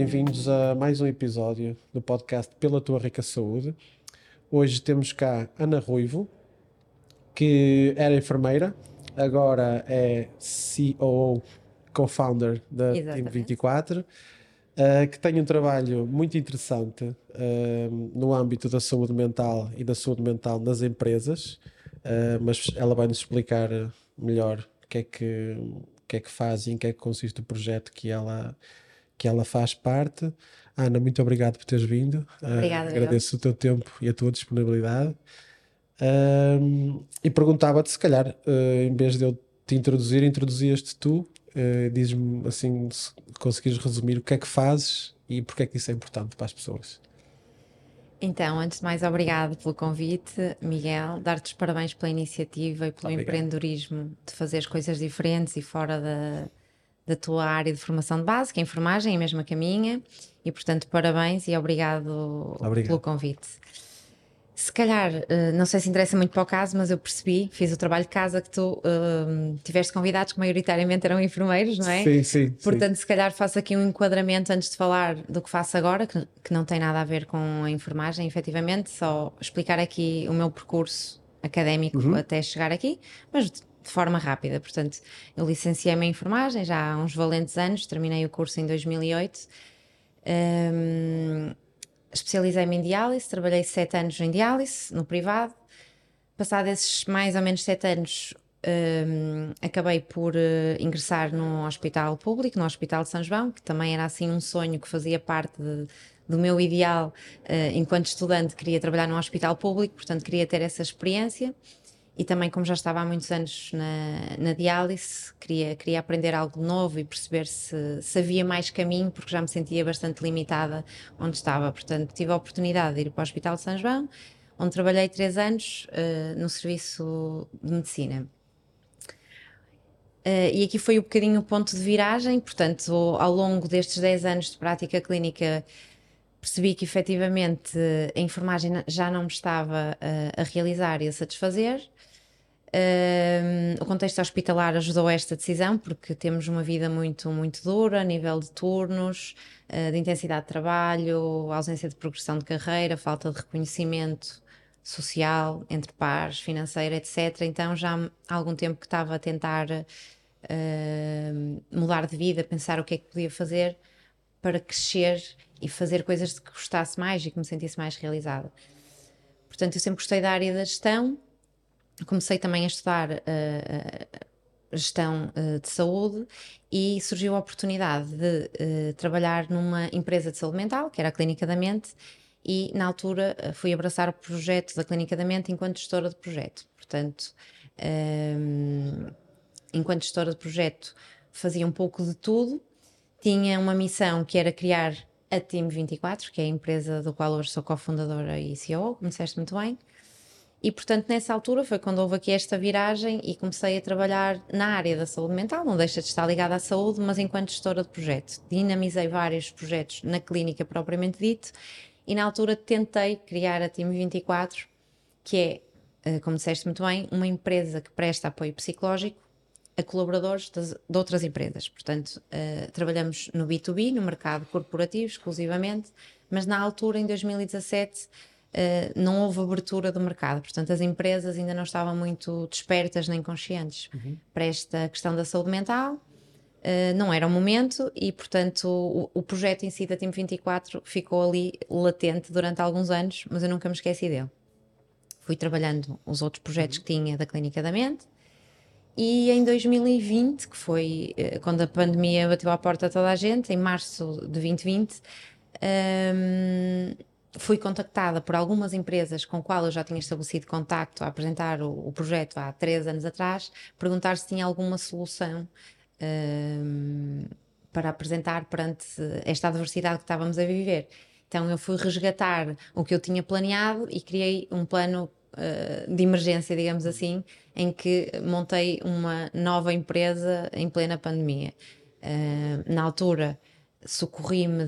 bem-vindos a mais um episódio do podcast Pela Tua Rica Saúde. Hoje temos cá Ana Ruivo, que era enfermeira, agora é CEO, co-founder da Team 24, uh, que tem um trabalho muito interessante uh, no âmbito da saúde mental e da saúde mental nas empresas, uh, mas ela vai nos explicar melhor o que é que, que, é que faz e em que é que consiste o projeto que ela, que ela faz parte. Ana, muito obrigado por teres vindo. Obrigada. Uh, agradeço o teu tempo e a tua disponibilidade. Uh, e perguntava-te, se calhar, uh, em vez de eu te introduzir, introduzias-te tu. Uh, Diz-me, assim, se conseguires resumir o que é que fazes e porque é que isso é importante para as pessoas. Então, antes de mais, obrigado pelo convite, Miguel. Dar-te os parabéns pela iniciativa e pelo obrigado. empreendedorismo de fazer as coisas diferentes e fora da, da tua área de formação de base, que é a enfermagem, é a mesma que a minha. E, portanto, parabéns e obrigado, obrigado. pelo convite. Se calhar, uh, não sei se interessa muito para o caso, mas eu percebi, fiz o trabalho de casa que tu uh, tiveste convidados que maioritariamente eram enfermeiros, não é? Sim, sim. Portanto, sim. se calhar faço aqui um enquadramento antes de falar do que faço agora, que, que não tem nada a ver com a enfermagem, efetivamente, só explicar aqui o meu percurso académico uhum. até chegar aqui, mas de forma rápida. Portanto, eu licenciei-me em enfermagem já há uns valentes anos, terminei o curso em 2008. Um, especializei-me em diálise, trabalhei sete anos em diálise, no privado. Passado esses mais ou menos sete anos, um, acabei por uh, ingressar no hospital público, no Hospital de São João, que também era assim um sonho que fazia parte de, do meu ideal uh, enquanto estudante, queria trabalhar num hospital público, portanto queria ter essa experiência e também como já estava há muitos anos na, na diálise, queria, queria aprender algo novo e perceber se, se havia mais caminho, porque já me sentia bastante limitada onde estava. Portanto, tive a oportunidade de ir para o Hospital de São João, onde trabalhei três anos uh, no serviço de medicina. Uh, e aqui foi um bocadinho o ponto de viragem, portanto, ao longo destes 10 anos de prática clínica, percebi que efetivamente a enfermagem já não me estava uh, a realizar e a satisfazer, o contexto hospitalar ajudou a esta decisão porque temos uma vida muito, muito dura a nível de turnos, uh, de intensidade de trabalho, ausência de progressão de carreira, falta de reconhecimento social entre pares, financeiro, etc. Então já há algum tempo que estava a tentar uh, mudar de vida, pensar o que é que podia fazer para crescer e fazer coisas de que gostasse mais e que me sentisse mais realizada. Portanto, eu sempre gostei da área da gestão, comecei também a estudar uh, gestão uh, de saúde e surgiu a oportunidade de uh, trabalhar numa empresa de saúde mental, que era a Clínica da Mente, e na altura fui abraçar o projeto da Clínica da Mente enquanto gestora de projeto. Portanto, um, enquanto gestora de projeto, fazia um pouco de tudo, tinha uma missão que era criar a Team 24, que é a empresa do qual hoje sou cofundadora e CEO, como disseste muito bem. E, portanto, nessa altura foi quando houve aqui esta viragem e comecei a trabalhar na área da saúde mental, não deixa de estar ligada à saúde, mas enquanto gestora de projeto. Dinamizei vários projetos na clínica propriamente dito e, na altura, tentei criar a Team 24, que é, eh, como disseste muito bem, uma empresa que presta apoio psicológico a colaboradores de, outras empresas. Portanto, uh, trabalhamos no B2B, no mercado corporativo exclusivamente, mas na altura, em 2017 Uh, não houve abertura do mercado, portanto as empresas ainda não estavam muito despertas nem conscientes uhum. para esta questão da saúde mental, uh, não era o momento e portanto o, o, projeto em si da Team 24 ficou ali latente durante alguns anos, mas eu nunca me esqueci dele. Fui trabalhando os outros projetos uhum. que tinha da Clínica da Mente e em 2020, que foi uh, quando a pandemia bateu à porta a toda a gente, em março de 2020, um, fui contactada por algumas empresas com qual eu já tinha estabelecido contacto a apresentar o, o projeto há três anos atrás, perguntar se tinha alguma solução um, para apresentar perante esta adversidade que estávamos a viver. Então eu fui resgatar o que eu tinha planeado e criei um plano uh, de emergência, digamos assim, em que montei uma nova empresa em plena pandemia. Uh, na altura socorri-me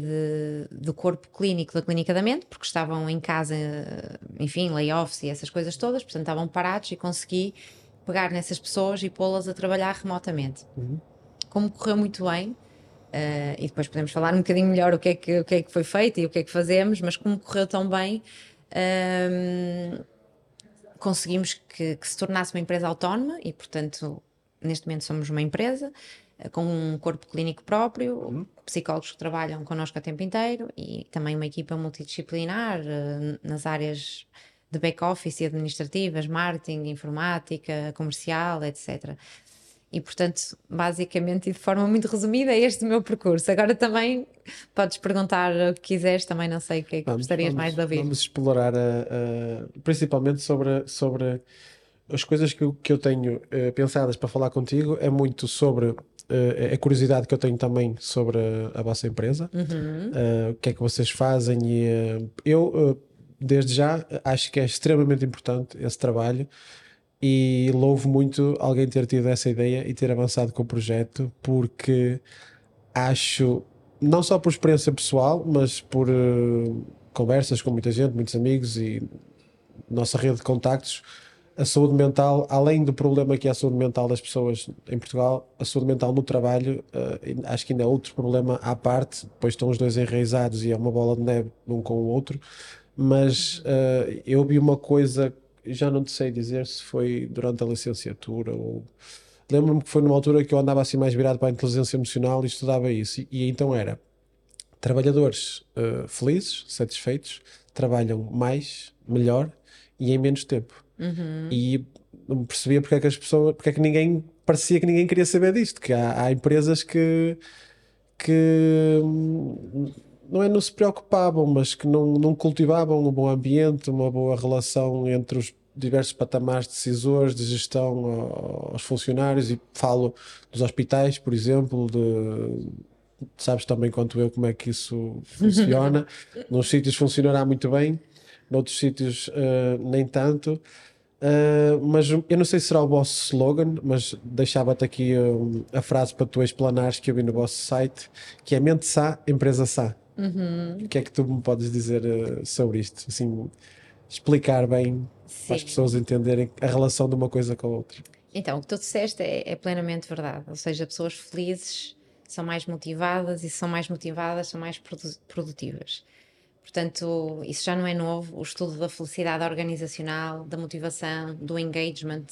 do corpo clínico da Clínica da Mente, porque estavam em casa, enfim, layoffs e essas coisas todas, portanto estavam parados e consegui pegar nessas pessoas e pô-las a trabalhar remotamente. Uhum. Como correu muito bem, Uh, e depois podemos falar um bocadinho melhor o que, é que, o que é que foi feito e o que é que fazemos, mas como correu tão bem, um, conseguimos que, que, se tornasse uma empresa autónoma e, portanto, neste momento somos uma empresa com um corpo clínico próprio, uhum. psicólogos que trabalham connosco a tempo inteiro e também uma equipa multidisciplinar uh, nas áreas de back-office e administrativas, marketing, informática, comercial, etc. E, portanto, basicamente e de forma muito resumida, é este o meu percurso. Agora também podes perguntar o que quiseres, também não sei o que é que vamos, gostarias vamos, mais de ouvir. Vamos explorar, principalmente sobre, sobre as coisas que eu, que eu tenho uh, pensadas para falar contigo, é muito sobre uh, a curiosidade que eu tenho também sobre a, a vossa empresa, uhum. uh, o que é que vocês fazem e eu, desde já, acho que é extremamente importante esse trabalho e louvo muito alguém ter tido essa ideia e ter avançado com o projeto, porque acho, não só por experiência pessoal, mas por uh, conversas com muita gente, muitos amigos e nossa rede de contactos, a saúde mental, além do problema que é a saúde mental das pessoas em Portugal, a saúde mental no trabalho, uh, acho que ainda é outro problema à parte, depois estão os dois enraizados e é uma bola de neve um com o outro, mas uh, eu vi uma coisa já não te sei dizer se foi durante a licenciatura ou. Lembro-me que foi numa altura que eu andava assim mais virado para a inteligência emocional e estudava isso. E, e então era trabalhadores uh, felizes, satisfeitos, trabalham mais, melhor e em menos tempo. Uhum. E não percebia porque é que as pessoas, porque é que ninguém parecia que ninguém queria saber disto, que há, há empresas que que não é não se preocupavam, mas que não, não cultivavam um bom ambiente, uma boa relação entre os diversos patamares de decisores, de gestão aos funcionários, e falo dos hospitais, por exemplo, de, sabes também quanto eu como é que isso funciona. Nos sítios funcionará muito bem, noutros sítios uh, nem tanto. Uh, mas eu não sei se será o vosso slogan, mas deixava-te aqui uh, a frase para tu explanares que eu vi no vosso site, que é mente sá, empresa sá. Uhum. O que é que tu me podes dizer uh, sobre isto? Assim, explicar bem Sim. para as pessoas entenderem a relação de uma coisa com a outra. Então, o que tu disseste é, é plenamente verdade. Ou seja, pessoas felizes são mais motivadas e são mais motivadas são mais produ produtivas. Portanto, isso já não é novo. O estudo da felicidade organizacional, da motivação, do engagement,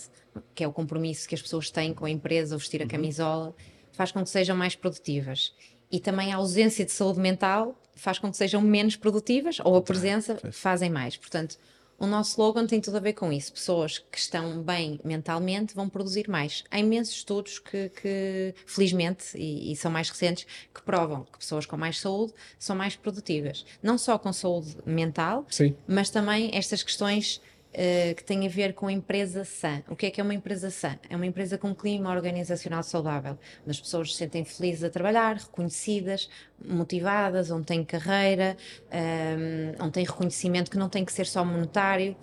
que é o compromisso que as pessoas têm com a empresa, o vestir a uhum. camisola, faz com que sejam mais produtivas e também a ausência de saúde mental faz com que sejam menos produtivas ou a presença fazem mais. Portanto, o nosso slogan tem tudo a ver com isso. Pessoas que estão bem mentalmente vão produzir mais. Há imensos estudos que, que felizmente, e, e, são mais recentes, que provam que pessoas com mais saúde são mais produtivas. Não só com saúde mental, Sim. mas também estas questões Uh, que tem a ver com empresa sã. O que é que é uma empresa sã? É uma empresa com um clima organizacional saudável, onde as pessoas se sentem felizes a trabalhar, reconhecidas, motivadas, onde têm carreira, um, ehm, onde têm reconhecimento que não tem que ser só monetário,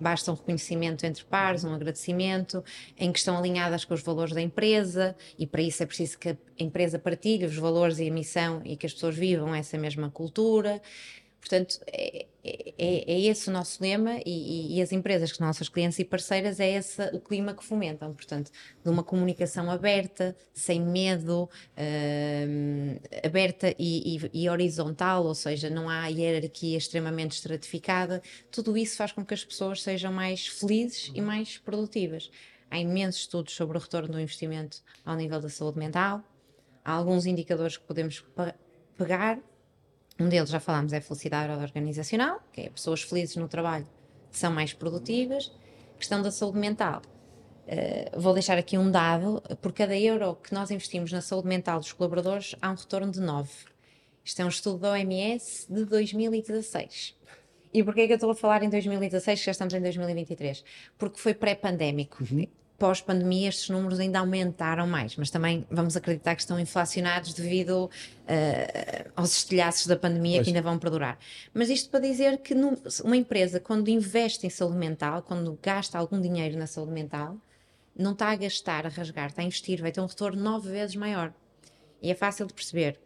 basta um reconhecimento entre pares, um agradecimento, em que estão alinhadas com os valores da empresa e para isso é preciso que a empresa partilhe os valores e a missão e que as pessoas vivam essa mesma cultura. Portanto, é, é, é, esse o nosso lema e, e, as empresas que são nossas clientes e parceiras é esse o clima que fomentam. Portanto, de uma comunicação aberta, sem medo, uh, aberta e, e, e, horizontal, ou seja, não há hierarquia extremamente estratificada. Tudo isso faz com que as pessoas sejam mais felizes e mais produtivas. Há imensos estudos sobre o retorno do investimento ao nível da saúde mental. Há alguns indicadores que podemos pegar um deles, já falámos, é felicidade organizacional, que é pessoas felizes no trabalho são mais produtivas. Questão da saúde mental. Uh, vou deixar aqui um dado: por cada euro que nós investimos na saúde mental dos colaboradores, há um retorno de 9. Isto é um estudo da OMS de 2016. E porquê é que eu estou a falar em 2016, que já estamos em 2023? Porque foi pré-pandémico. Uhum pós-pandemia estes números ainda aumentaram mais, mas também vamos acreditar que estão inflacionados devido uh, aos estilhaços da pandemia pois. que ainda vão perdurar. Mas isto para dizer que uma empresa, quando investe em saúde mental, quando gasta algum dinheiro na saúde mental, não está a gastar, a rasgar, está a investir, vai ter um retorno nove vezes maior. E é fácil de perceber.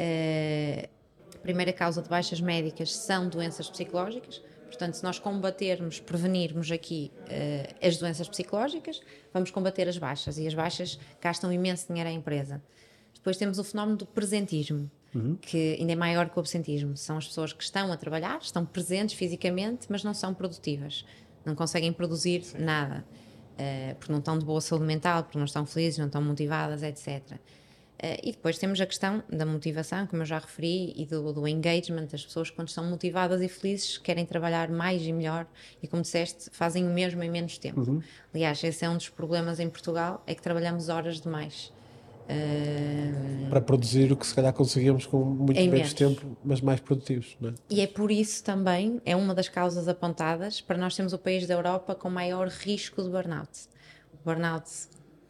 Uh, a primeira causa de baixas médicas são doenças psicológicas, Portanto, se nós combatermos, prevenirmos aqui uh, as doenças psicológicas, vamos combater as baixas. E as baixas gastam imenso dinheiro à empresa. Depois temos o fenómeno do presentismo, que ainda é maior que o absentismo. São as pessoas que estão a trabalhar, estão presentes fisicamente, mas não são produtivas. Não conseguem produzir nada. eh, porque não estão de boa saúde mental, porque não estão felizes, não estão motivadas, etc. Eh, e depois temos a questão da motivação, como eu já referi, e do, do engagement, das pessoas quando estão motivadas e felizes querem trabalhar mais e melhor e, como disseste, fazem o mesmo em menos tempo. Aliás, esse é um dos problemas em Portugal, é que trabalhamos horas demais. Eh, Para produzir o que se calhar conseguíamos com muito menos tempo, mas mais produtivos, não é? E é por isso também, é uma das causas apontadas para nós sermos o país da Europa com maior risco de burnout. O burnout,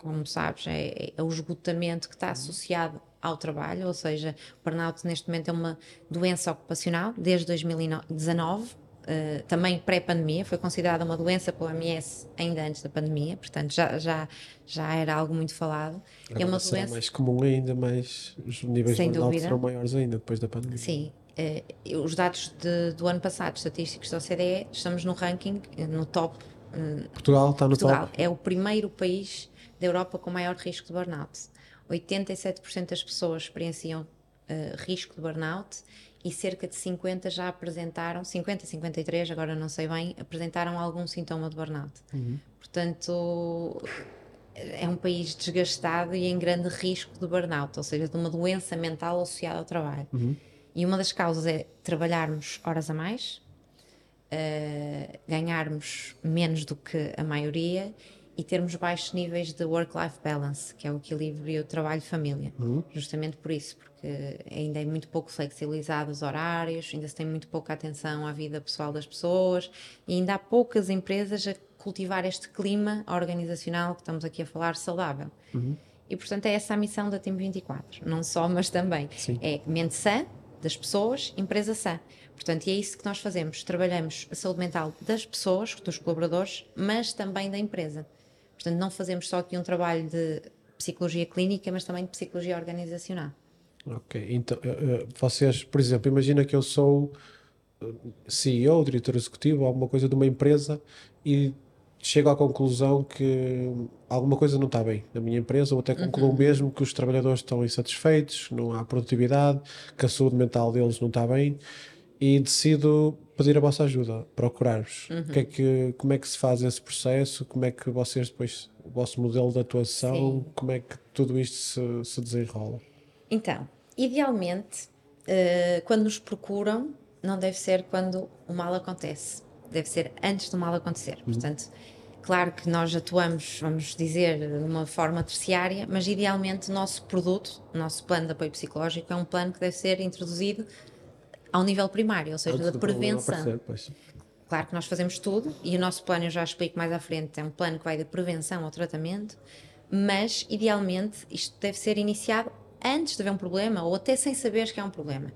como sabes, é, é o esgotamento que está associado ao trabalho, ou seja, o burnout neste momento é uma doença ocupacional desde 2019, eh, também pré-pandemia, foi considerada uma doença pela OMS ainda antes da pandemia, portanto já, já, já era algo muito falado. é Agora uma será doença. mais comum ainda, mas os níveis de burnout serão maiores ainda depois da pandemia. Sim. eh, os dados de- do ano passado, estatísticos da OCDE, estamos no ranking, eh, no top. eh, Portugal está no Portugal top. é o primeiro país da Europa com maior risco de burnout. 87% das pessoas experienciam eh, risco de burnout e cerca de 50 já apresentaram, 50, 53, agora não sei bem, apresentaram algum sintoma de burnout. Portanto, é um país desgastado e em grande risco de burnout, ou seja, de uma doença mental associada ao trabalho. E uma das causas é trabalharmos horas a mais, eh, ganharmos menos do que a maioria e termos baixos níveis de work-life balance, que é o equilíbrio trabalho-família. Justamente por isso, porque ainda é muito pouco flexibilizado os horários, ainda se tem muito pouca atenção à vida pessoal das pessoas e ainda há poucas empresas a cultivar este clima organizacional que estamos aqui a falar saudável. E portanto é essa a missão da Team 24, não só, mas também. Sim. É mente sã das pessoas, empresa sã. Portanto, e é isso que nós fazemos. Trabalhamos a saúde mental das pessoas, dos colaboradores, mas também da empresa. Portanto, não fazemos só aqui um trabalho de psicologia clínica, mas também de psicologia organizacional. Ok, então eh, eh, vocês, por exemplo, imagina que eu sou eh, CEO, diretor executivo, alguma coisa de uma empresa e chego à conclusão que alguma coisa não está bem na minha empresa, ou até concluo mesmo que os trabalhadores estão insatisfeitos, não há produtividade, que a saúde mental deles não está bem e decido pedir a vossa ajuda, procurar-vos. O que é que, como é que se faz esse processo? Como é que vocês depois, o vosso modelo de atuação, Sim. como é que tudo isto se, se desenrola? Então, idealmente, eh, quando nos procuram, não deve ser quando o mal acontece, deve ser antes do mal acontecer. Portanto, claro que nós atuamos, vamos dizer, de uma forma terciária, mas idealmente o nosso produto, o nosso plano de apoio psicológico, é um plano que deve ser introduzido ao nível primário, ou seja, Antes da do problema prevenção. aparecer. Claro que nós fazemos tudo e o nosso plano, eu já explico mais à frente, é um plano que vai da prevenção ao tratamento, mas idealmente isto deve ser iniciado antes de haver um problema ou até sem saberes que há um problema.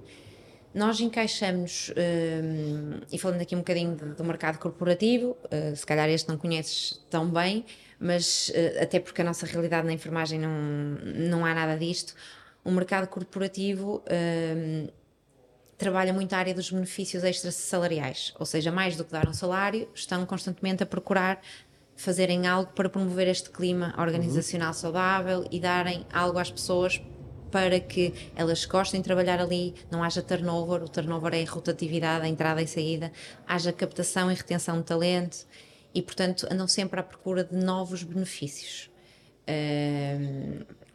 Nós encaixamos, hum, e falando aqui um bocadinho do, do mercado corporativo, uh, se calhar este não conheces tão bem, mas uh, até porque a nossa realidade na enfermagem não, não há nada disto, o mercado corporativo hum, trabalha muito a área dos benefícios extrasalariais, ou seja, mais do que dar um salário, estão constantemente a procurar fazerem algo para promover este clima organizacional saudável e darem algo às pessoas para que elas gostem de trabalhar ali, não haja turnover, o turnover é a rotatividade, a entrada e saída, haja captação e retenção de talento e, portanto, andam sempre à procura de novos benefícios.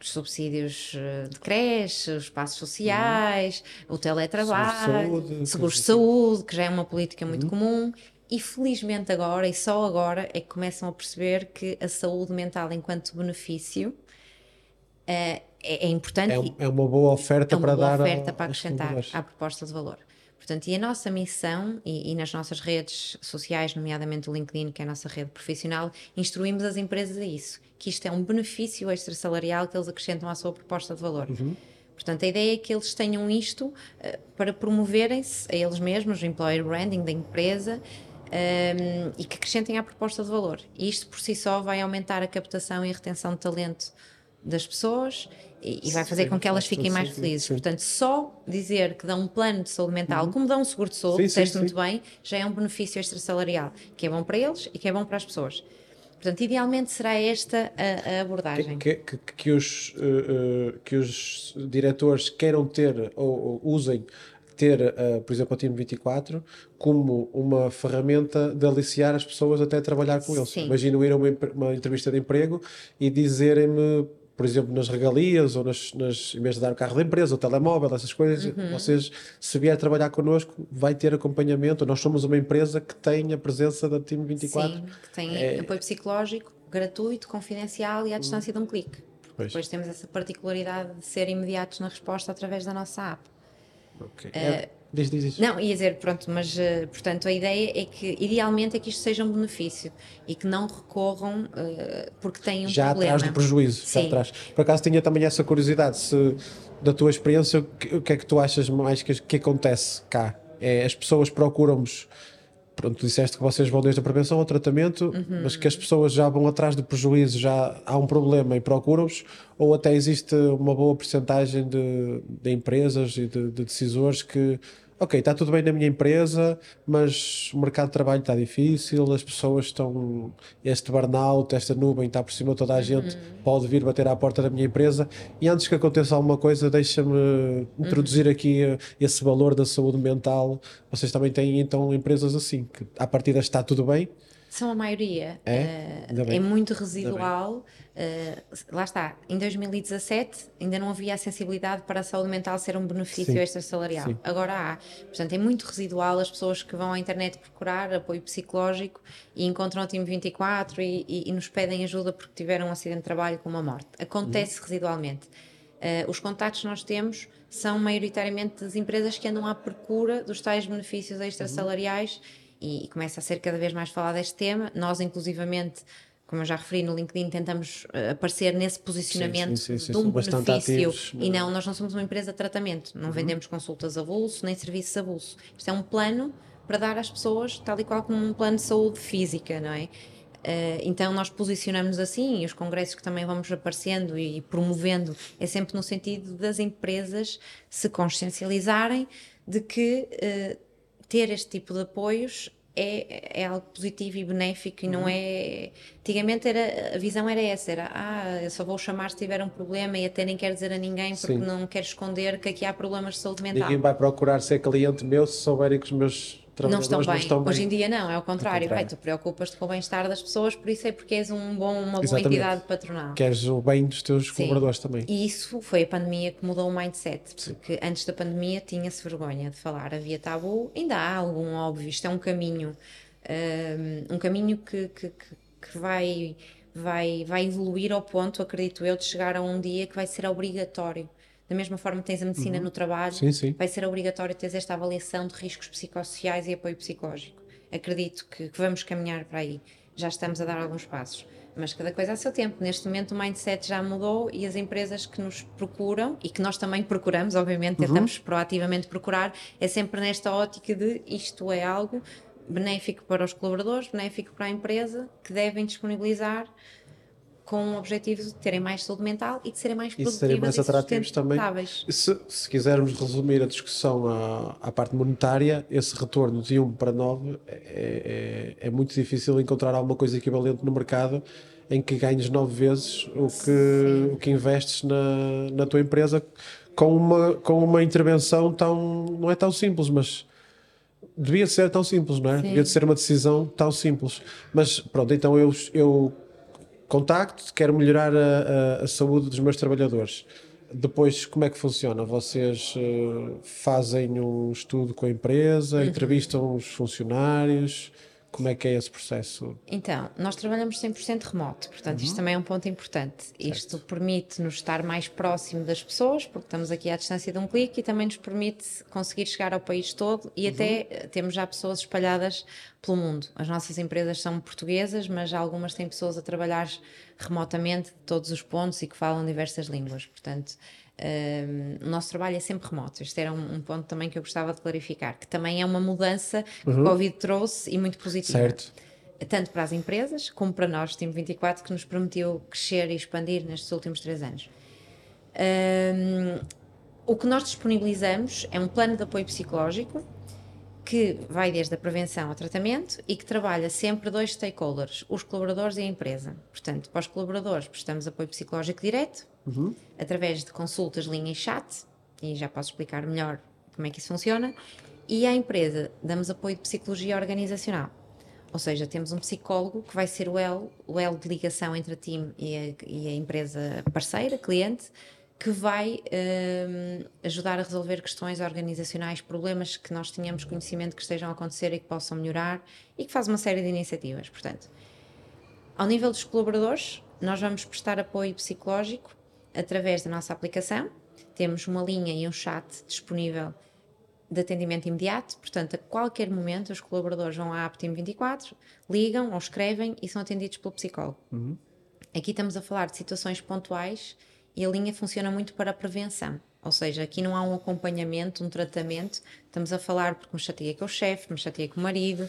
Os subsídios eh, de creche, os espaços sociais, o teletrabalho, Seguros de saúde, seguros de saúde, que já é uma política muito comum. E felizmente agora, e só agora, é que começam a perceber que a saúde mental enquanto benefício eh, é, é importante É, é uma boa oferta é uma para boa dar oferta ao- para acrescentar à proposta de valor. Portanto, e a nossa missão, e, e nas nossas redes sociais, nomeadamente o LinkedIn, que é a nossa rede profissional, instruímos as empresas a isso, que isto é um benefício extrasalarial que eles acrescentam à sua proposta de valor. Uhum. Portanto, a ideia é que eles tenham isto eh, para promoverem-se a eles mesmos, o employer branding da empresa, ehm, e que acrescentem à proposta de valor. E isto por si só vai aumentar a captação e a retenção de talento das pessoas e, e vai fazer Sim, com que elas fiquem todo mais felizes. sim. Portanto, só dizer que dão um plano de saúde mental, como dão um seguro de saúde, Sim, sim, disseste sim. muito bem, já é um benefício extrasalarial, que é bom para eles e que é bom para as pessoas. Portanto, idealmente será esta a, a abordagem. Que, que, que, os, uh, uh, que os diretores queiram ter ou, ou usem ter, uh, por exemplo, o time 24 como uma ferramenta de aliciar as pessoas até trabalhar com eles. Imagino ir a uma, uma entrevista de emprego e dizerem-me por exemplo, nas regalias ou nas, nas, em vez de dar o carro da empresa, o telemóvel, essas coisas, uhum. vocês, se vier trabalhar connosco, vai ter acompanhamento. Nós somos uma empresa que tem a presença da Time 24. Sim, que tem é... apoio psicológico gratuito, confidencial e à distância uhum. de um clique. Pois. Depois temos essa particularidade de ser imediatos na resposta através da nossa app. Ok. Uh, é, diz, diz, diz. Não, ia dizer, pronto, mas uh, portanto a ideia é que idealmente é que isto seja um benefício e que não recorram uh, porque têm um já problema. Já atrás do prejuízo, Sim. já atrás. Por acaso tinha também essa curiosidade, se da tua experiência, o que, o que é que tu achas mais que, que acontece cá? É, as pessoas procuram-nos pronto, tu disseste que vocês vão desde a prevenção ao tratamento, uhum. mas que as pessoas já vão atrás do prejuízo, já há um problema e procuram-vos, ou até existe uma boa porcentagem de, de empresas e de, de decisores que ok, está tudo bem na minha empresa, mas o mercado de trabalho está difícil, as pessoas estão. Este burnout, esta nuvem está por cima de toda a gente, uhum. pode vir bater à porta da minha empresa. E antes que aconteça alguma coisa, deixa-me introduzir uhum. aqui eh, esse valor da saúde mental. Vocês também têm então empresas assim, que à partida está tudo bem. São a maioria. É, uh, é muito residual. Uh, lá está, em 2017 ainda não havia a sensibilidade para a saúde mental ser um benefício extra salarial. Sim. Agora há. Portanto, é muito residual as pessoas que vão à internet procurar apoio psicológico e encontram o time 24 e, e, e nos pedem ajuda porque tiveram um acidente de trabalho com uma morte. Acontece uhum. residualmente. Uh, os contatos que nós temos são maioritariamente das empresas que andam à procura dos tais benefícios extrasalariais uhum. E, e começa a ser cada vez mais falado este tema. Nós, inclusivamente, como eu já referi no LinkedIn, tentamos uh, aparecer nesse posicionamento sim, sim, sim, de um benefício ativos, e não, nós não somos uma empresa de tratamento, não uhum. vendemos consultas a bolso nem serviços a bolso. Isto é um plano para dar às pessoas, tal e qual como um plano de saúde física, não é? Uh, então nós posicionamos assim e os congressos que também vamos aparecendo e promovendo é sempre no sentido das empresas se consciencializarem de que uh, ter este tipo de apoios é, é algo positivo e benéfico e não uhum. é. Antigamente era, a visão era essa: era ah, eu só vou chamar se tiver um problema e até nem quero dizer a ninguém porque Sim. não quero esconder que aqui há problemas de saúde mental. Ninguém vai procurar ser cliente meu se souberem que os meus não estão, bem. não estão bem. Hoje em dia não, é o contrário. contrário. Tu preocupas-te com o bem-estar das pessoas, por isso é porque és um bom, uma Exatamente. boa entidade patronal. Queres o bem dos teus Sim. colaboradores também. E isso foi a pandemia que mudou o mindset, porque Sim. antes da pandemia tinha-se vergonha de falar, havia tabu, ainda há algum óbvio, isto é um caminho, um, um caminho que, que, que vai, vai, vai evoluir ao ponto, acredito eu, de chegar a um dia que vai ser obrigatório da mesma forma que tens a medicina uhum. no trabalho, sim, sim. vai ser obrigatório ter esta avaliação de riscos psicossociais e apoio psicológico. Acredito que, que, vamos caminhar para aí. Já estamos a dar alguns passos. Mas cada coisa a seu tempo. Neste momento o mindset já mudou e as empresas que nos procuram e que nós também procuramos, obviamente, uhum. tentamos proativamente procurar, é sempre nesta ótica de isto é algo benéfico para os colaboradores, benéfico para a empresa, que devem disponibilizar com o objetivo de terem mais saúde mental e de serem mais produtivas e, serem mais atrativos também. Se, se, quisermos resumir a discussão à, à, parte monetária, esse retorno de 1 para 9 é, é, é, muito difícil encontrar alguma coisa equivalente no mercado em que ganhes 9 vezes o que, o que investes na, na tua empresa com uma, com uma intervenção tão. não é tão simples, mas devia ser tão simples, não é? Sim. Devia ser uma decisão tão simples. Mas pronto, então eu, eu contacto, quero melhorar a, a, a, saúde dos meus trabalhadores. Depois, como é que funciona? Vocês uh, fazem um estudo com a empresa, uhum. entrevistam os funcionários, como é que é esse processo? Então, nós trabalhamos 100% remoto, portanto, uhum. isto também é um ponto importante. Certo. Isto permite-nos estar mais próximo das pessoas, porque estamos aqui à distância de um clique, e também nos permite conseguir chegar ao país todo e uhum. até eh, temos já pessoas espalhadas pelo mundo. As nossas empresas são portuguesas, mas algumas têm pessoas a trabalhar remotamente de todos os pontos e que falam diversas línguas. Portanto, o nosso trabalho é sempre remoto. Este era um, um, ponto também que eu gostava de clarificar, que também é uma mudança que uhum. o Covid trouxe e muito positiva. Certo. Tanto para as empresas como para nós, Time 24, que nos permitiu crescer e expandir nestes últimos três anos. Um, o que nós disponibilizamos é um plano de apoio psicológico que vai desde a prevenção ao tratamento e que trabalha sempre dois stakeholders, os colaboradores e a empresa. Portanto, para os colaboradores prestamos apoio psicológico direto, uhum. através de consultas, linha e chat, e já posso explicar melhor como é que isso funciona, e à empresa damos apoio de psicologia organizacional. Ou seja, temos um psicólogo que vai ser o elo, o elo de ligação entre a time e a, e a empresa parceira, cliente, que vai um, ajudar a resolver questões organizacionais, problemas que nós tenhamos conhecimento que estejam a acontecer e que possam melhorar e que faz uma série de iniciativas. Portanto, ao nível dos colaboradores, nós vamos prestar apoio psicológico através da nossa aplicação. Temos uma linha e um chat disponível de atendimento imediato, portanto, a qualquer momento os colaboradores vão à Aptim 24, ligam ou escrevem e são atendidos pelo psicólogo. Uhum. Aqui estamos a falar de situações pontuais e a linha funciona muito para a prevenção. Ou seja, aqui não há um acompanhamento, um tratamento. Estamos a falar porque me chateia com o chefe, me chateia com o marido,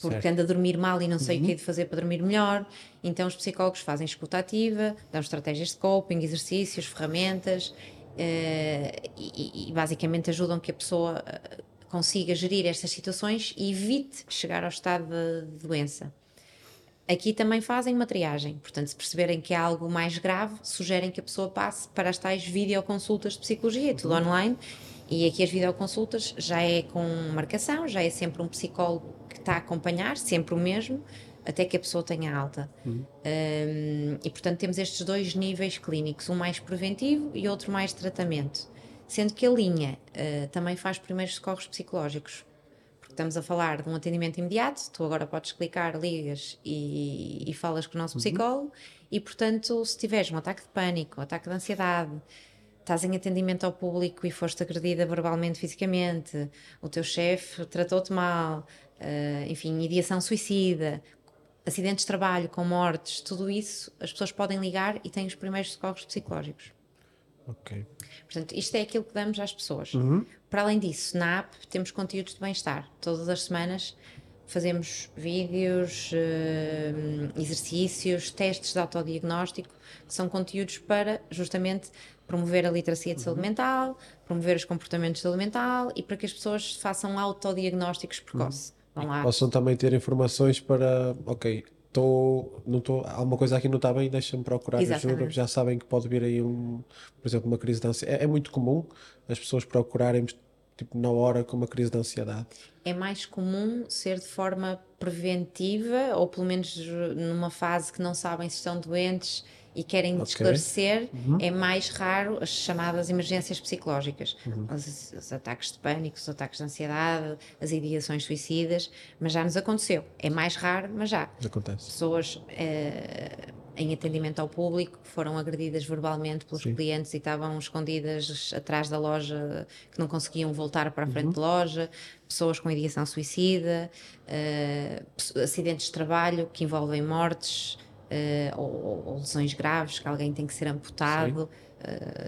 porque certo. anda a dormir mal e não sei uhum. o que é de fazer para dormir melhor. Então, os psicólogos fazem escuta ativa, dão estratégias de coping, exercícios, ferramentas uh, e, e, basicamente ajudam que a pessoa eh, consiga gerir estas situações e evite chegar ao estado de doença. Aqui também fazem uma triagem, portanto, se perceberem que há algo mais grave, sugerem que a pessoa passe para as tais videoconsultas de psicologia, tudo uhum. online. E aqui as videoconsultas já é com marcação, já é sempre um psicólogo que está a acompanhar, sempre o mesmo, até que a pessoa tenha alta. Uhum. Um, e portanto temos estes dois níveis clínicos, um mais preventivo e outro mais tratamento. Sendo que a linha uh, também faz primeiros socorros psicológicos estamos a falar de um atendimento imediato, tu agora podes clicar, ligas e, e falas com o nosso uhum. psicólogo, uhum. e portanto, se tiveres um ataque de pânico, um ataque de ansiedade, estás em atendimento ao público e foste agredida verbalmente, fisicamente, o teu chefe tratou-te mal, uh, enfim, ideação suicida, acidentes de trabalho com mortes, tudo isso, as pessoas podem ligar e têm os primeiros socorros psicológicos. Ok. Portanto, isto é aquilo que damos às pessoas. Uhum. Para além disso, na app temos conteúdos de bem-estar. Todas as semanas fazemos vídeos, uh, exercícios, testes de autodiagnóstico, que são conteúdos para justamente promover a literacia de saúde uhum. mental, promover os comportamentos de saúde mental e para que as pessoas façam autodiagnósticos precoces. Uhum. Possam também ter informações para, ok, estou, não estou, alguma coisa aqui não está bem, deixa-me procurar Exatamente. ajuda, já sabem que pode vir aí um, por exemplo, uma crise de ansiedade. É, é muito comum as pessoas procurarem tipo na hora com uma crise de ansiedade. É mais comum ser de forma preventiva ou pelo menos numa fase que não sabem se estão doentes e querem okay. esclarecer, uhum. é mais raro as chamadas emergências psicológicas, uhum. os, os, ataques de pânico, os ataques de ansiedade, as ideações suicidas, mas já nos aconteceu. É mais raro, mas já. Acontece. Pessoas eh, em atendimento ao público foram agredidas verbalmente pelos Sim. clientes e estavam escondidas atrás da loja, que não conseguiam voltar para a frente uhum. da loja, pessoas com ideação suicida, uh, acidentes de trabalho que envolvem mortes uh, ou, ou, lesões graves, que alguém tem que ser amputado. Uh,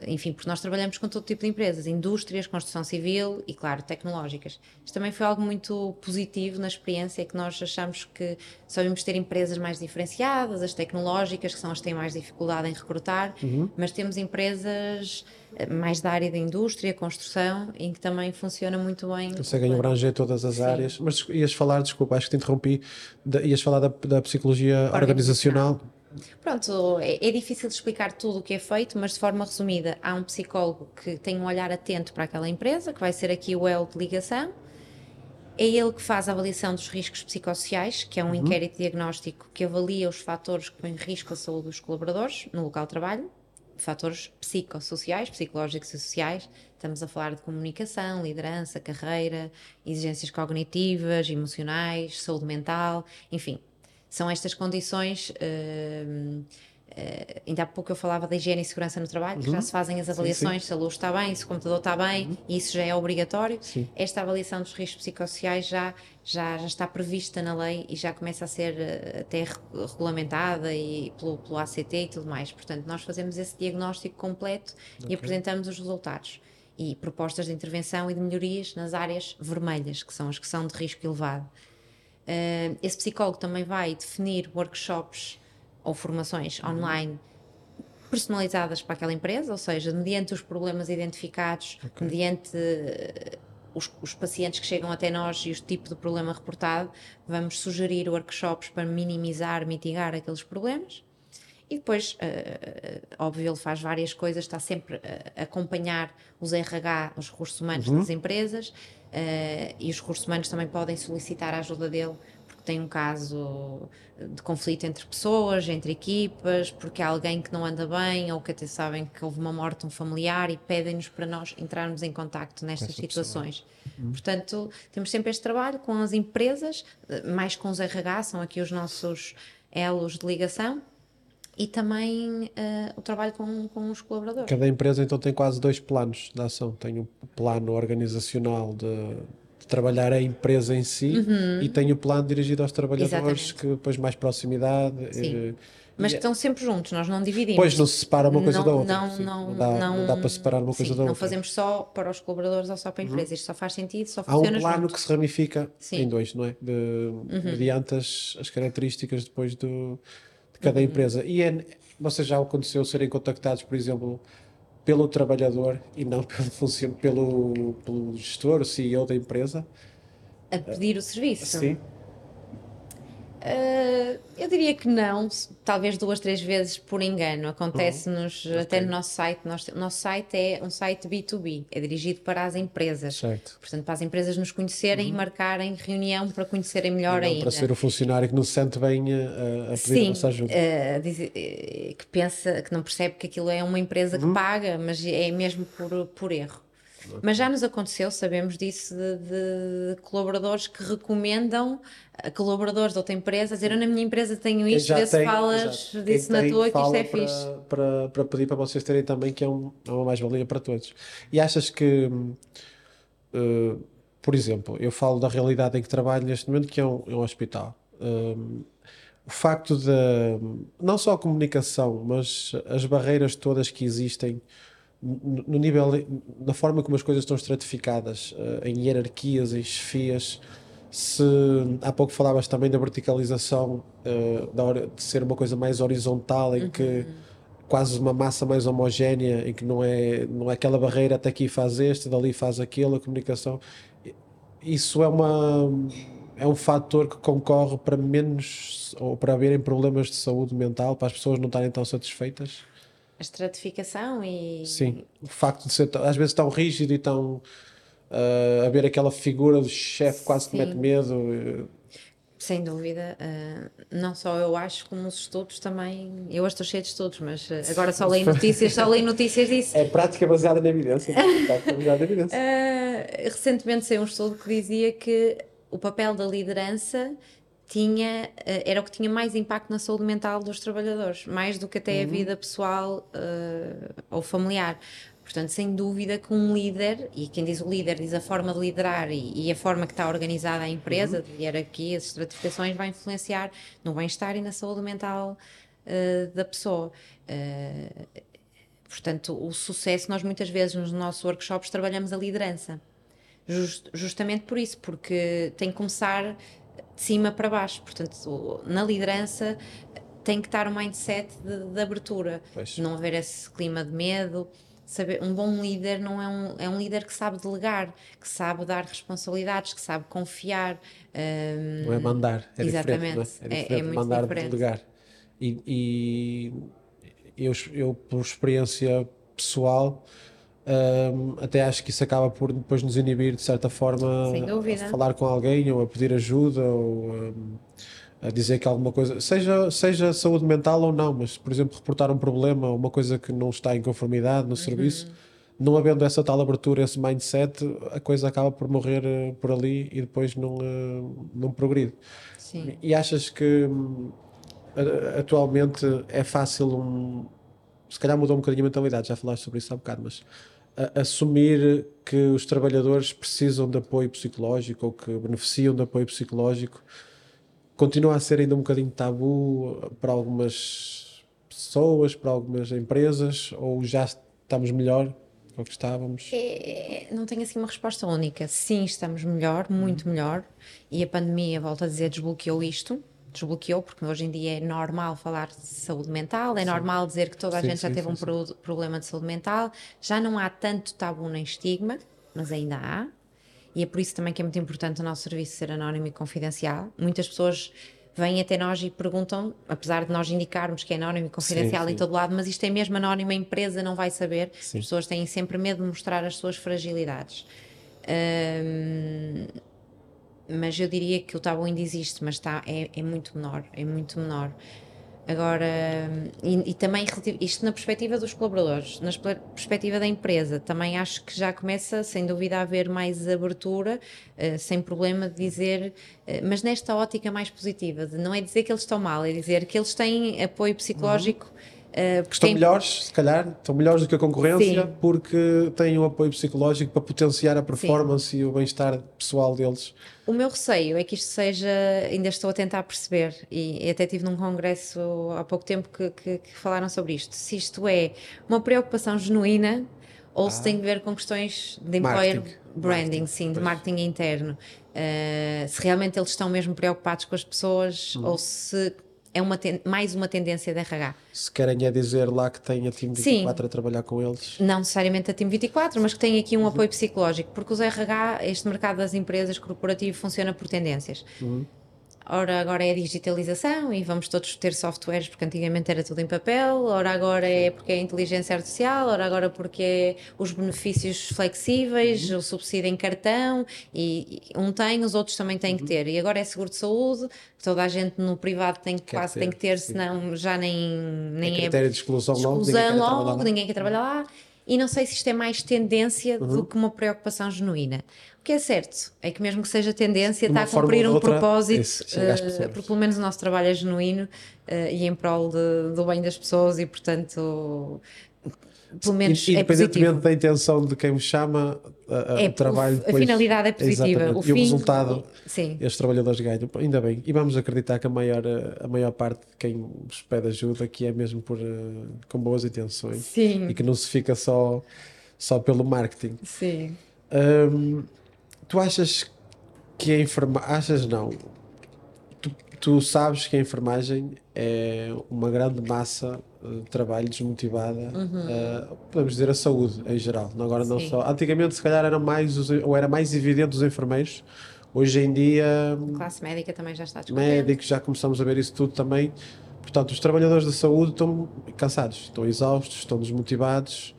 enfim, porque nós trabalhamos com todo tipo de empresas, indústrias, construção civil e, claro, tecnológicas. Isto também foi algo muito positivo na experiência, que nós achamos que só vimos ter empresas mais diferenciadas, as tecnológicas, que são as que têm mais dificuldade em recrutar, uhum. mas temos empresas eh, mais da área da indústria, construção, em que também funciona muito bem. Conseguem abranger todas as Sim. áreas. Mas ias falar, desculpa, acho que te interrompi, ias falar da, da psicologia organizacional. organizacional. Pronto, é, é, difícil explicar tudo o que é feito, mas de forma resumida, há um psicólogo que tem um olhar atento para aquela empresa, que vai ser aqui o elo de ligação. É ele que faz a avaliação dos riscos psicossociais, que é um uhum. inquérito diagnóstico que avalia os fatores que põem em risco a saúde dos colaboradores no local de trabalho, fatores psicossociais, psicológicos e sociais. Estamos a falar de comunicação, liderança, carreira, exigências cognitivas, emocionais, saúde mental, enfim, são estas condições. Uh, Uh, ainda há pouco eu falava da higiene e segurança no trabalho, uhum. que já uhum. se fazem as avaliações sim, sim. se a luz está bem, se o computador está bem, uhum. e isso já é obrigatório. Sim. Esta avaliação dos riscos psicossociais já, já, já está prevista na lei e já começa a ser uh, até regulamentada e pelo, pelo ACT e tudo mais. Portanto, nós fazemos esse diagnóstico completo okay. e apresentamos os resultados e propostas de intervenção e de melhorias nas áreas vermelhas, que são as que são de risco elevado. Uh, esse psicólogo também vai definir workshops ou formações uhum. online personalizadas para aquela empresa, ou seja, mediante os problemas identificados, okay. mediante os, os, pacientes que chegam até nós e o tipo de problema reportado, vamos sugerir workshops para minimizar, mitigar aqueles problemas. E depois, uh, óbvio, ele faz várias coisas, está sempre a acompanhar os RH, os recursos humanos uhum. das empresas, uh, e os recursos humanos também podem solicitar a ajuda dele tem um caso de conflito entre pessoas, entre equipas, porque há alguém que não anda bem ou que até sabem que houve uma morte um familiar e pedem-nos para nós entrarmos em contacto nestas Essa situações. Hum. Portanto, temos sempre este trabalho com as empresas, mais com os RH, são aqui os nossos elos de ligação, e também uh, o trabalho com, com os colaboradores. Cada empresa então tem quase dois planos de ação. Tem o plano organizacional de trabalhar a empresa em si uhum. e tem o plano dirigido aos trabalhadores Exatamente. que depois mais proximidade. Sim. Eh, mas que estão sempre juntos, nós não dividimos. Pois não se separa uma coisa não, da outra. Não, não, não, dá, não, dá para separar uma sim, coisa da outra. Não fazemos só para os colaboradores ou só para a uhum. empresa. Uhum. Isto só faz sentido, só funciona Há um plano junto. que se ramifica sim. em dois, não é? De, uhum. Mediante as, as características depois do, de cada uhum. empresa. E é, vocês já aconteceu serem contactados, por exemplo, pelo trabalhador e não pelo, pelo, pelo gestor, o CEO da empresa? a pedir o serviço? Sim. Uh, eu diria que não, talvez duas, três vezes por engano. Acontece-nos uhum. até no nosso site. Nosso, nosso site é um site B2B, é dirigido para as empresas. Certo. Portanto, para as empresas nos conhecerem uhum. e marcarem reunião para conhecerem melhor ainda. Para ser o funcionário que não se sente bem a, a pedir Sim, a nossa ajuda. Uh, diz, que pensa, que não percebe que aquilo é uma empresa que uhum. paga, mas é mesmo por, por erro. Mas já nos aconteceu, sabemos disso, de, de colaboradores que recomendam a colaboradores de outra empresa, dizer, eu na minha empresa tenho isto, vê se falas exato. disso na tua, que isto é para, fixe. Para, para pedir para vocês terem também que é, um, é uma mais-valia para todos. E achas que, uh, por exemplo, eu falo da realidade em que trabalho neste momento, que é um, é um hospital. Um, o facto de, não só a comunicação, mas as barreiras todas que existem no nível, na forma como as coisas estão estratificadas, uh, em hierarquias, em chefias, se há pouco falavas também da verticalização, uh, da hora de ser uma coisa mais horizontal, em uhum. que quase uma massa mais homogénea, em que não é, não é aquela barreira até aqui faz este, dali faz aquilo, a comunicação. Isso é uma é um fator que concorre para menos ou para haverem problemas de saúde mental, para as pessoas não estarem tão satisfeitas? A estratificação e. Sim, o facto de ser às vezes tão rígido e tão. Uh, haver aquela figura do chefe quase Sim. que mete medo. Sem dúvida, uh, não só eu acho, como os estudos também. Eu estou cheio de estudos, mas agora só leio notícias, só leio notícias disso. É prática baseada na evidência. prática baseada na evidência. Uh, recentemente saiu um estudo que dizia que o papel da liderança tinha, eh, era o que tinha mais impacto na saúde mental dos trabalhadores, mais do que até uhum. a vida pessoal uh, ou familiar. Portanto, sem dúvida que um líder, e quem diz o líder diz a forma de liderar e, e a forma que está organizada a empresa, uhum. de hierarquia, as estratificações, vai influenciar no bem-estar e na saúde mental uh, da pessoa. Uh, portanto, o sucesso, nós muitas vezes nos nossos workshops trabalhamos a liderança. Just, justamente por isso, porque tem que começar de cima para baixo. Portanto, na liderança tem que estar um mindset de, de abertura, pois. não haver esse clima de medo. Saber, um bom líder não é um, é um líder que sabe delegar, que sabe dar responsabilidades, que sabe confiar. Um, não é mandar, é exatamente, diferente, é? É, diferente é, é muito mandar diferente. delegar. E, e eu, eu, por experiência pessoal, um, até acho que isso acaba por depois nos inibir de certa forma a falar com alguém ou a pedir ajuda ou um, a dizer que alguma coisa, seja, seja saúde mental ou não, mas por exemplo, reportar um problema ou uma coisa que não está em conformidade no uhum. serviço, não havendo essa tal abertura, esse mindset, a coisa acaba por morrer uh, por ali e depois não, uh, não progride. Sim. E achas que uh, atualmente é fácil um se calhar mudou um bocadinho a mentalidade, já falaste sobre isso há um bocado, mas a, assumir que os trabalhadores precisam de apoio psicológico ou que beneficiam de apoio psicológico continua a ser ainda um bocadinho tabu para algumas pessoas, para algumas empresas, ou já estamos melhor do que estávamos? É, não tenho assim uma resposta única. Sim, estamos melhor, muito uhum. melhor, e a pandemia, volto a dizer, desbloqueou isto desbloqueou, porque hoje em dia é normal falar de saúde mental, é sim. normal dizer que toda a sim, gente já teve um problema de saúde mental, já não há tanto tabu nem estigma, mas ainda há. e é por isso também que é muito importante o nosso serviço ser anónimo e confidencial. Muitas pessoas vêm até nós e perguntam, apesar de nós indicarmos que é anónimo e confidencial Sim, em todo lado, mas isto é mesmo anónimo, a empresa não vai saber. As pessoas têm sempre medo de mostrar as suas fragilidades. Hum, mas eu diria que o tabu ainda existe, mas está, é, é muito menor, é muito menor. Agora, e, e também isto na perspectiva dos colaboradores, na perspectiva da empresa, também acho que já começa, sem dúvida, a haver mais abertura, eh, sem problema de dizer, eh, mas nesta ótica mais positiva, de não é dizer que eles estão mal, é dizer que eles têm apoio psicológico. eh, porque Estão é melhores, se calhar, estão melhores do que a concorrência Sim. porque têm um apoio psicológico para potenciar a performance e o bem-estar pessoal deles. O meu receio é que isto seja, ainda estou a tentar perceber, e até tive num congresso há pouco tempo que, que- que falaram sobre isto, se isto é uma preocupação genuína ou se tem a ver com questões de employer Marketing. branding, Marketing, sim, de pois. marketing interno. Uh, se realmente eles estão mesmo preocupados com as pessoas Uhum. ou se é uma ten- mais uma tendência de RH. Se querem é dizer lá que tem a Team 24 a trabalhar com eles. Não necessariamente a Team 24, mas que tem aqui um apoio psicológico, porque os RH, este mercado das empresas corporativo funciona por tendências. Ora, agora é a digitalização e vamos todos ter softwares, porque antigamente era tudo em papel, ora agora é porque é a inteligência artificial, ora agora porque é os benefícios flexíveis, o subsídio em cartão, e, e um tem, os outros também têm que ter. E agora é seguro de saúde, que toda a gente no privado tem, que- quase ter, tem que ter, sim. senão já nem, nem é critério de exclusão logo, ninguém quer trabalhar lá. ninguém quer trabalhar lá. E não sei se isto é mais tendência Uhum. do que uma preocupação genuína. O que é certo é que, mesmo que seja tendência, está a cumprir um outra, propósito, isso, pessoas. porque pelo menos o nosso trabalho é genuíno eh, e em prol de- do bem das pessoas, e portanto, pelo menos é Independentemente positivo. da intenção de quem me chama, a, a- É, o trabalho o- a depois- finalidade é positiva. O e o fim- resultado, Sim. estes trabalhadores ganham. Ainda bem. E vamos acreditar que a maior, a maior parte de quem vos pede ajuda que é mesmo por, eh, com boas intenções Sim, e que não se fica só, só pelo marketing. sim. Hum, tu achas que a enfermagem. Achas não? Tu, tu sabes que a enfermagem é uma grande massa de trabalho desmotivada, eh, podemos dizer a saúde em geral. não- Agora não Sim. só. Antigamente, se calhar, era mais, os- ou era mais evidente os enfermeiros. Hoje em dia, A classe médica também já está descontente. médicos, já começamos a ver isso tudo também. Portanto, os trabalhadores da saúde estão cansados, estão exaustos, estão desmotivados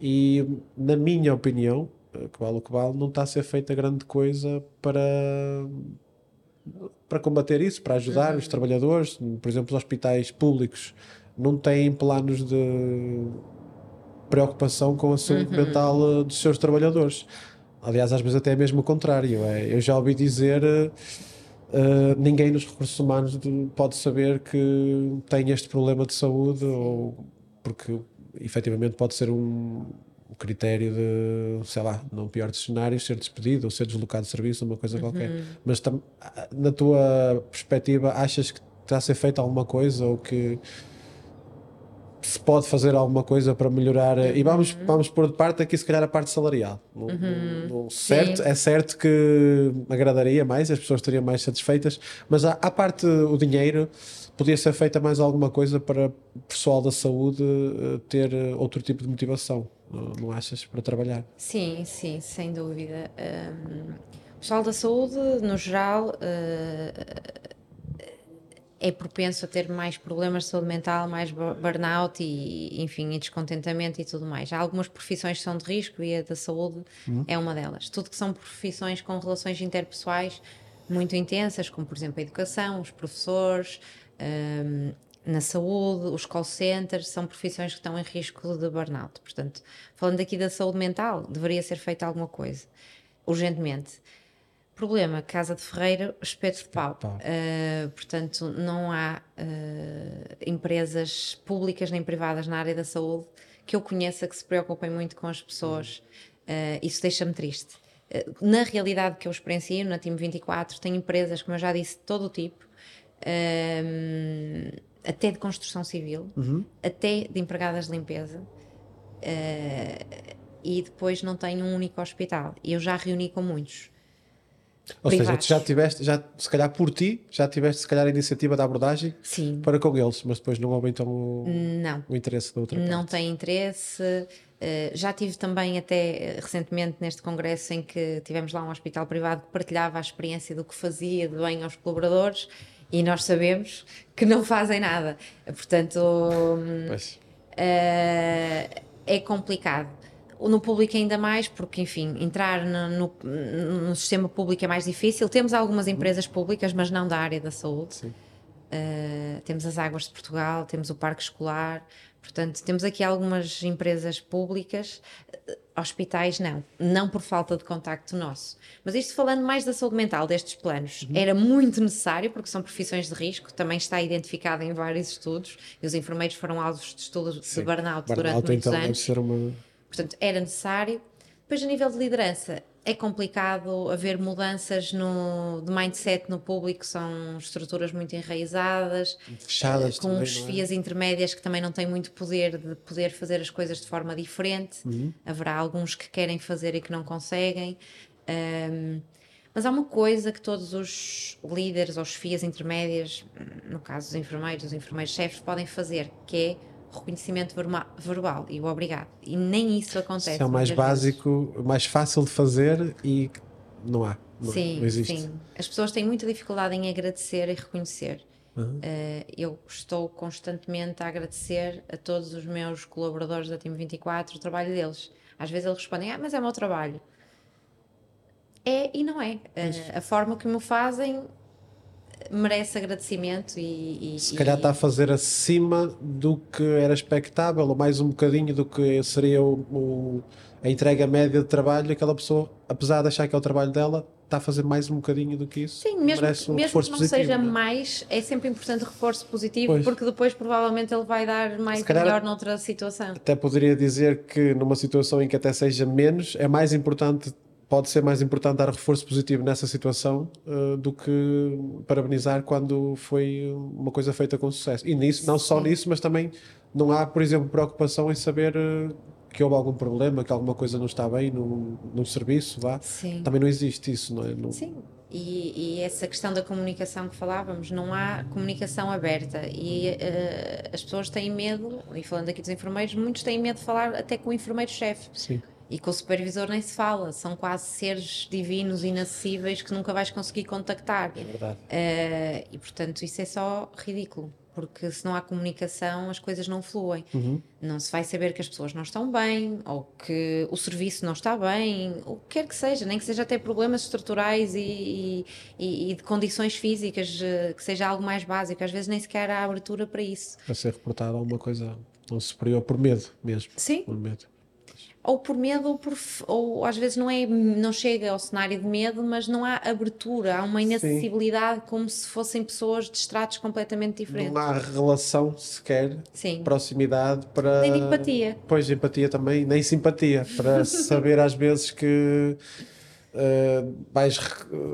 e, na minha opinião, eh, que vale o que vale, não está a ser feita grande coisa para, para combater isso, para ajudar os trabalhadores. Por exemplo, os hospitais públicos não têm planos de preocupação com a saúde mental eh, dos seus trabalhadores. Aliás, às vezes até é mesmo o contrário. É, eu já ouvi dizer eh, ninguém nos recursos humanos de- pode saber que tem este problema de saúde ou porque efetivamente pode ser um, critério de, sei lá, no pior dos cenários, ser despedido ou ser deslocado de serviço, uma coisa qualquer. Mas tam- na tua perspectiva, achas que está a ser feita alguma coisa ou que se pode fazer alguma coisa para melhorar e vamos, vamos pôr de parte aqui se calhar a parte salarial. Não- não- não- certo, é certo que agradaria mais, as pessoas estariam mais satisfeitas mas a, a parte o dinheiro podia ser feita mais alguma coisa para o pessoal da saúde eh, ter eh, outro tipo de motivação. Não, achas, para trabalhar? Sim, sim, sem dúvida. Hum, o pessoal da saúde, no geral, eh, é propenso a ter mais problemas de saúde mental, mais bu- burnout e, enfim, e descontentamento e tudo mais. Há algumas profissões que são de risco e a da saúde é uma delas. Tudo que são profissões com relações interpessoais muito intensas, como por exemplo a educação, os professores, hum, na saúde, os call centers, são profissões que estão em risco de burnout. Portanto, falando aqui da saúde mental, deveria ser feita alguma coisa, urgentemente. Problema, Casa de Ferreira, espeto de pau. pau. Uh, portanto, não há uh, empresas públicas nem privadas na área da saúde que eu conheça que se preocupem muito com as pessoas. Uh, isso deixa-me triste. Na realidade que eu experiencio, na Team 24, tem empresas, como eu já disse, de todo o tipo, até de construção civil, até de empregadas de limpeza, e depois não tem um único hospital. Eu já reuni com muitos. Ou seja, Privados. tu já tiveste, já, se calhar por ti já tiveste se calhar a iniciativa da abordagem Sim, para com eles, mas depois não então o, não. o interesse da outra não parte tem interesse. Uh, já tive também até recentemente neste congresso em que tivemos lá um hospital privado que partilhava a experiência do que fazia de bem aos colaboradores e nós sabemos que não fazem nada. Portanto, uh, é complicado. No público ainda mais, porque, enfim, entrar no, no, no, sistema público é mais difícil. Temos algumas empresas públicas, mas não da área da saúde. Uh, temos as Águas de Portugal, temos o Parque Escolar, Portanto, temos aqui algumas empresas públicas, eh, hospitais não, não por falta de contacto nosso. Mas isto falando mais da saúde mental destes planos, uhum. era muito necessário porque são profissões de risco, também está identificado em vários estudos, e os enfermeiros foram alvos de estudos Sim. de burnout, burnout durante muitos então, anos. Uma... Portanto, era necessário. Depois, a nível de liderança, é complicado haver mudanças no, de mindset no público, são estruturas muito enraizadas, fechadas, com também, chefias é? intermédias que também não têm muito poder de poder fazer as coisas de forma diferente. Uhum. Haverá alguns que querem fazer e que não conseguem. Um, mas há uma coisa que todos os líderes ou chefias intermédias, no caso dos enfermeiros, os enfermeiros-chefes, podem fazer, que é reconhecimento verbal e o obrigado. E nem isso acontece. Isso é o mais básico, vezes. mais fácil de fazer e não há. Não, sim, não existe. sim. As pessoas têm muita dificuldade em agradecer e reconhecer. Uhum. Uh, eu estou constantemente a agradecer a todos os meus colaboradores da Team 24 o trabalho deles. Às vezes eles respondem, ah, mas é o meu trabalho. É e não é. Uh, a forma como fazem merece agradecimento e, e se calhar e... está a fazer acima do que era expectável ou mais um bocadinho do que seria o, o, a entrega média de trabalho aquela pessoa, apesar de achar que é o trabalho dela está a fazer mais um bocadinho do que isso sim, mesmo, um mesmo que não positivo, seja não é? mais é sempre importante reforço positivo pois. porque depois provavelmente ele vai dar mais calhar, melhor noutra situação até poderia dizer que numa situação em que até seja menos é mais importante pode ser mais importante dar reforço positivo nessa situação uh, do que parabenizar quando foi uma coisa feita com sucesso. E nisso, não só nisso, mas também não há, por exemplo, preocupação em saber uh, que houve algum problema, que alguma coisa não está bem no, serviço, vá. Sim. Também não existe isso, não é? Não... Sim. E, e, essa questão da comunicação que falávamos, não há comunicação aberta e uh, as pessoas têm medo, e falando aqui dos enfermeiros, muitos têm medo de falar até com o enfermeiro-chefe. Sim e com o supervisor nem se fala, são quase seres divinos, inacessíveis que nunca vais conseguir contactar. É verdade. Uh, e portanto, isso é só ridículo, porque se não há comunicação, as coisas não fluem. Uhum. Não se vai saber que as pessoas não estão bem, ou que o serviço não está bem, o que quer que seja, nem que seja até problemas estruturais e, e, e de condições físicas, eh, que seja algo mais básico. Às vezes nem sequer há abertura para isso. Para ser reportado alguma coisa não superior por medo mesmo. Sim. Por medo ou por medo ou, por, ou às vezes não é não chega ao cenário de medo mas não há abertura há uma inacessibilidade Sim. como se fossem pessoas de estratos completamente diferentes não há relação sequer Sim. proximidade para nem empatia pois empatia também nem simpatia para saber às vezes que uh, vais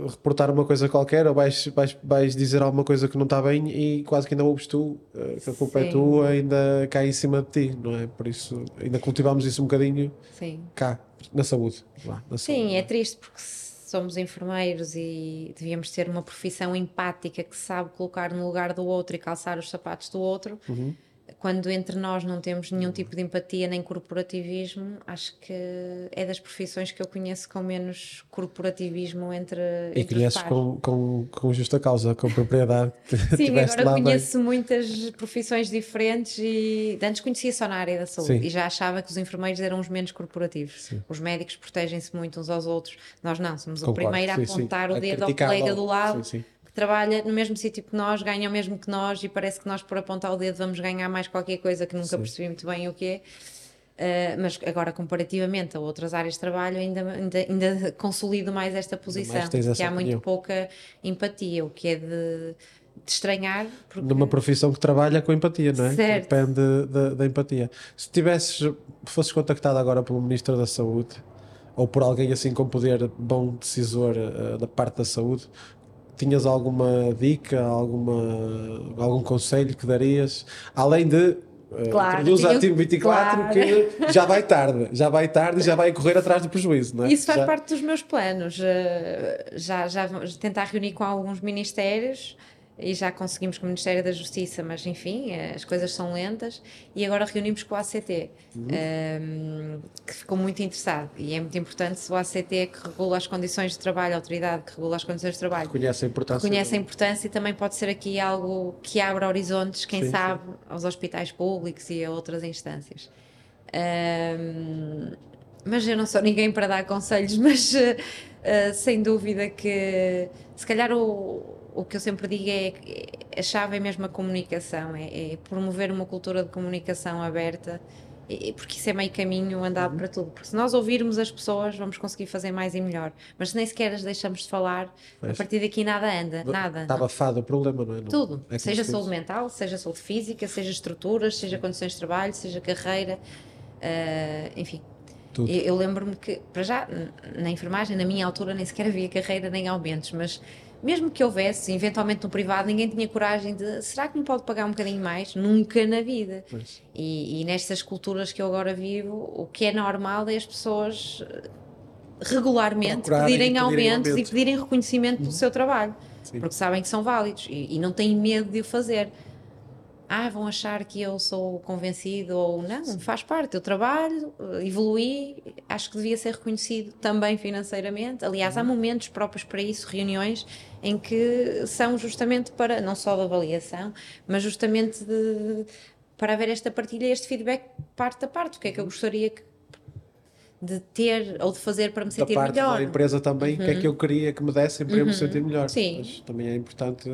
reportar uma coisa qualquer ou vais, vais, vais dizer alguma coisa que não está bem e quase que ainda ouves tu, uh, que a culpa é Sim. é tua, ainda cai em cima de ti, não é? Por isso ainda cultivamos isso um bocadinho Sim. cá, na saúde. Lá, na Sim, saúde. é triste porque somos enfermeiros e devíamos ter uma profissão empática que sabe colocar no lugar do outro e calçar os sapatos do outro. Uhum quando entre nós não temos nenhum tipo de empatia nem corporativismo, acho que é das profissões que eu conheço com menos corporativismo entre. E entre conheces com, com, com justa causa, com propriedade. Sim, agora conheço bem. muitas profissões diferentes e antes conhecia só na área da saúde sim. e já achava que os enfermeiros eram os menos corporativos. Sim. Os médicos protegem-se muito uns aos outros, nós não, somos Concordo. o primeiro a apontar sim, o dedo ao colega do lado trabalha no mesmo sítio que nós, ganha o mesmo que nós e parece que nós, por apontar o dedo, vamos ganhar mais qualquer coisa que nunca Sim. percebi muito bem o que é. Uh, mas agora, comparativamente a outras áreas de trabalho, ainda, ainda, ainda consolido mais esta posição, que há muito pouca empatia, o que é de, de estranhar. Porque... Numa profissão que trabalha com empatia, não é? Certo. Depende da empatia. Se tivesses, fosses contactado agora pelo Ministro da Saúde ou por alguém assim com poder bom decisor uh, da parte da saúde, tinhas alguma dica, alguma, algum conselho que darias, além de uh, claro, introduz a Team 24 claro. que já vai tarde, já vai tarde e já vai correr atrás do prejuízo, não é? Isso faz já... parte dos meus planos, uh, já, já tentar reunir com alguns ministérios e já conseguimos com o Ministério da Justiça, mas enfim, as coisas são lentas. E agora reunimos com o ACT, uhum. um, que ficou muito interessado. E é muito importante se o ACT, que regula as condições de trabalho, a autoridade que regula as condições de trabalho, conhece a importância, conhece a importância e também pode ser aqui algo que abra horizontes, quem sim, sabe, sim. aos hospitais públicos e a outras instâncias. Um, mas eu não sou ninguém para dar conselhos, mas uh, uh, sem dúvida que se calhar o o que eu sempre digo é que a chave é mesmo a comunicação, é, é promover uma cultura de comunicação aberta, é, porque isso é meio caminho andado uhum. para tudo. Porque se nós ouvirmos as pessoas, vamos conseguir fazer mais e melhor. Mas se nem sequer as deixamos de falar, Mas, a partir daqui nada anda, nada. Está abafado o problema, não é? Não, tudo. É seja saúde mental, seja saúde física, seja estruturas, seja condições de trabalho, seja carreira, uh, enfim. Tudo. Eu, eu lembro-me que, para já, na enfermagem, na minha altura, nem sequer havia carreira nem aumentos, mas mesmo que houvesse, eventualmente no privado, ninguém tinha coragem de será que me pode pagar um bocadinho mais? Nunca na vida. E, e, nestas culturas que eu agora vivo, o que é normal é as pessoas eh, regularmente pedirem, aumentos aumento. e pedirem reconhecimento uhum. do seu trabalho, Sim. porque sabem que são válidos e, e não têm medo de o fazer ah, vão achar que eu sou convencido ou não, faz parte, eu trabalho, evoluí, acho que devia ser reconhecido também financeiramente. Aliás, há uhum. momentos próprios para isso, reuniões em que são justamente para, não só da avaliação, mas justamente de, para haver esta partilha, este feedback parte a parte. O que é que eu uhum. gostaria que, de ter ou de fazer para me sentir da parte melhor. Da empresa também, o uhum. que é que eu queria que me dessem para uhum. eu me sentir melhor. Sim. Mas também é importante,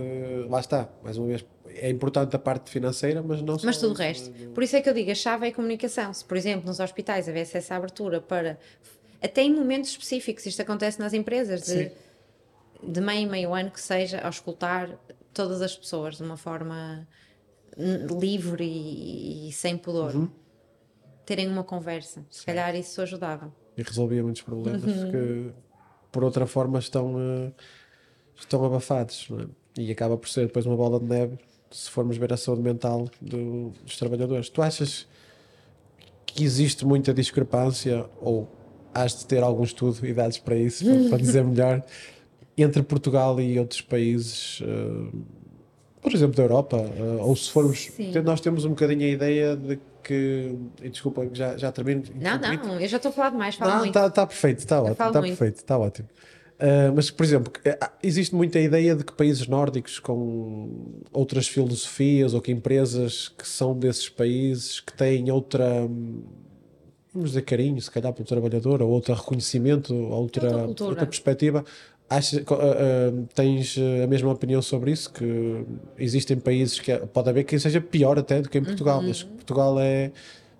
lá está, mais uma vez, é importante a parte financeira, mas não só. Mas tudo o resto. Por isso é que eu digo, a chave é a comunicação. Se, por exemplo, nos hospitais houvesse essa abertura para. Até em momentos específicos, isto acontece nas empresas, de, de meio em meio ano que seja, ao escutar todas as pessoas de uma forma livre e, e sem pudor. Uhum. Terem uma conversa. Se calhar isso ajudava. E resolvia muitos problemas uhum. que, por outra forma, estão, uh, estão abafados. É? E acaba por ser depois uma bola de neve se formos ver a saúde mental do, dos trabalhadores. Tu achas que existe muita discrepância, ou has de ter algum estudo e dados para isso, para, para dizer melhor, entre Portugal e outros países, uh, por exemplo, da Europa? Uh, ou se formos. Sim. Nós temos um bocadinho a ideia de que. E desculpa, já, já termino. Não, não, eu já estou a falar demais, falo não, Está tá perfeito, está ótimo. Está perfeito, está ótimo. Uh, mas, por exemplo, eh, existe muita ideia de que países nórdicos com outras filosofias ou que empresas que são desses países que têm outra, vamos dizer, carinho, se calhar, pelo trabalhador, ou outro reconhecimento, outra, outra, outra perspectiva. Achas, uh, tens a mesma opinião sobre isso? Que existem países que pode haver quem seja pior até do que em Portugal, uhum. mas Portugal é,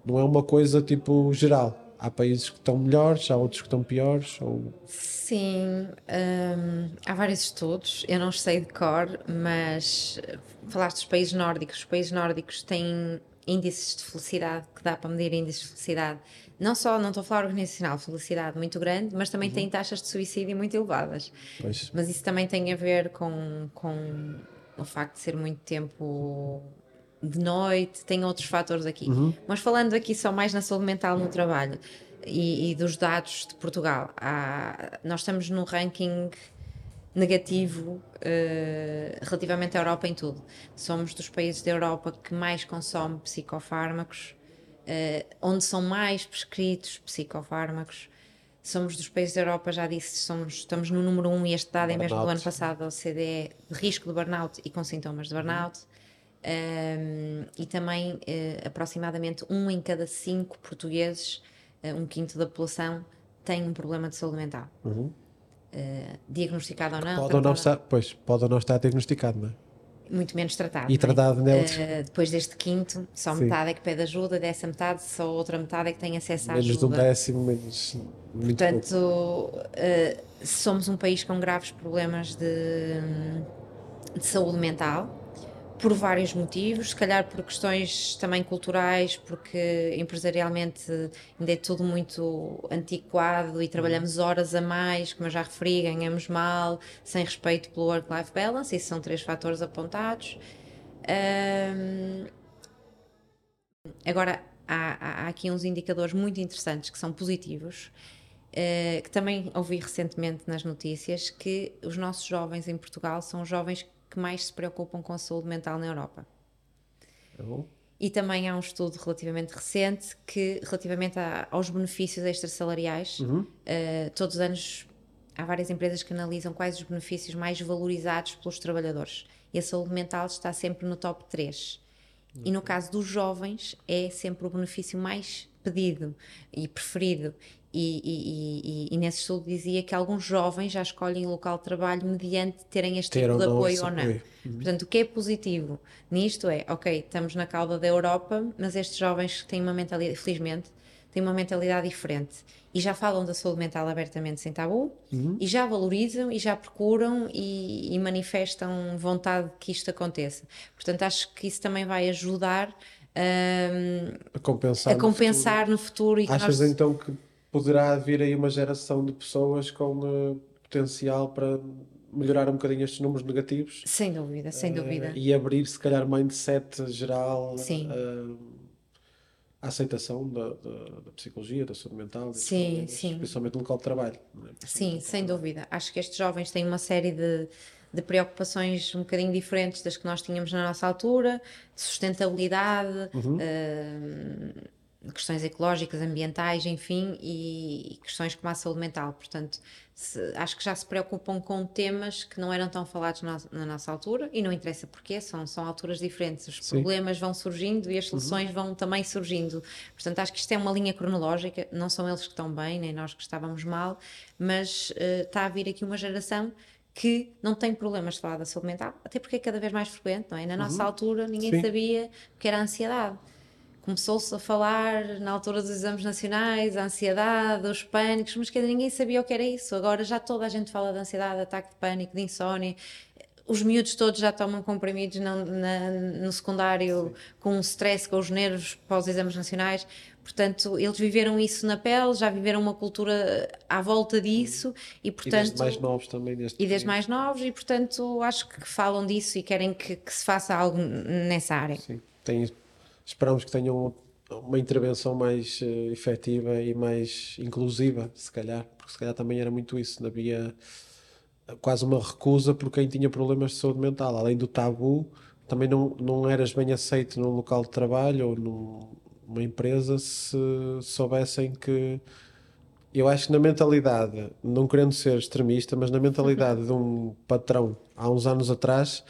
não é uma coisa tipo geral há países que estão melhores, há outros que estão piores? Ou... Sim, hum, há vários estudos, eu não sei de cor, mas falaste dos países nórdicos. Os países nórdicos têm índices de felicidade, que dá para medir índices de felicidade. Não só, não estou a falar organizacional, felicidade muito grande, mas também uhum. têm taxas de suicídio muito elevadas. Pois. Mas isso também tem a ver com, com o facto de ser muito tempo de noite, tem outros fatores aqui. Uhum. Mas falando aqui só mais na saúde mental no trabalho e, e dos dados de Portugal, há, nós estamos num ranking negativo uh, relativamente à Europa em tudo. Somos dos países da Europa que mais consome psicofármacos, uh, onde são mais prescritos psicofármacos. Somos dos países da Europa, já disse, somos, estamos no número 1 um, e este dado é mesmo do ano passado da OCDE, de risco de burnout e com sintomas de burnout. Uhum um, e também uh, aproximadamente um em cada cinco portugueses, uh, um quinto da população, tem um problema de saúde mental. Uhum. Uh, diagnosticado ou não. Pode ou não estar, pois, pode ou não estar diagnosticado, não é? Muito menos tratado. E tratado é? neutros. depois deste quinto, só Sim. metade é que pede ajuda, dessa metade, só outra metade é que tem acesso à menos ajuda. Menos de um décimo, menos. Portanto, somos um país com graves problemas de, de saúde mental por vários motivos, se calhar por questões também culturais, porque empresarialmente ainda é tudo muito antiquado e trabalhamos horas a mais, como eu já referi, ganhamos mal, sem respeito pelo work-life balance, esses são três fatores apontados. Um, agora, há, há, aqui uns indicadores muito interessantes que são positivos. Uh, que também ouvi recentemente nas notícias que os nossos jovens em Portugal são jovens que mais se preocupam com a saúde mental na Europa. É bom. E também há um estudo relativamente recente que, relativamente a- aos benefícios extrasalariais, eh, todos os anos há várias empresas que analisam quais os benefícios mais valorizados pelos trabalhadores. E a saúde mental está sempre no top 3. E no caso dos jovens, é sempre o benefício mais pedido e preferido. E, e- e- e- nesse estudo dizia que alguns jovens já escolhem o local de trabalho mediante terem este Ter tipo de apoio ou não. apoio. Portanto, o que é positivo nisto é, ok, estamos na cauda da Europa, mas estes jovens têm uma mentalidade, felizmente, têm uma mentalidade diferente e já falam da saúde mental abertamente sem tabu e já valorizam e já procuram e, e manifestam vontade que isto aconteça. Portanto, acho que isso também vai ajudar A compensar. a no compensar no futuro e que futuro. Achas nós- então que poderá vir aí uma geração de pessoas com eh, potencial para melhorar um bocadinho estes números negativos? Sem dúvida, sem Eh, dúvida. E abrir, se calhar, mindset geral Sim. eh, à aceitação da, da- da psicologia, da saúde mental, Sim, sim. principalmente no local de trabalho. é? Sim, sem dúvida. Acho que estes jovens têm uma série de, de preocupações um bocadinho diferentes das que nós tínhamos na nossa altura, de sustentabilidade, eh, questões ecológicas, ambientais, enfim, e, e questões como a saúde mental. Portanto, se- acho que já se preocupam com temas que não eram tão falados na, na nossa altura, e não interessa porquê, são, são alturas diferentes. Os Sim. problemas vão surgindo e as soluções vão também surgindo. Portanto, acho que isto é uma linha cronológica, não são eles que estão bem, nem nós que estávamos mal, mas eh, está a vir aqui uma geração que não tem problemas de falar da saúde mental, até porque é cada vez mais frequente, não é? Na nossa altura ninguém Sim. sabia o que era a ansiedade. Começou-se a falar na altura dos exames nacionais, a ansiedade, os pânicos, mas dizer, ninguém sabia o que era isso. Agora já toda a gente fala de ansiedade, de ataque de pânico, de insónia. Os miúdos todos já tomam comprimidos na- na- no secundário com um stress, com os nervos pós exames nacionais. Portanto, eles viveram isso na pele, já viveram uma cultura à volta disso e, E portanto, desde mais novos também. Desde e desde mais novos e portanto acho que falam disso e querem que, que se faça algo nessa área. Sim, tem, esperamos que tenham uma intervenção mais eh, efetiva e mais inclusiva, se calhar, porque se calhar também era muito isso, havia quase uma recusa por quem tinha problemas de saúde mental, além do tabu, também não, não eras bem aceito num local de trabalho ou num- numa empresa se soubessem que eu acho que na mentalidade, não querendo ser extremista, mas na mentalidade de um patrão há uns anos atrás,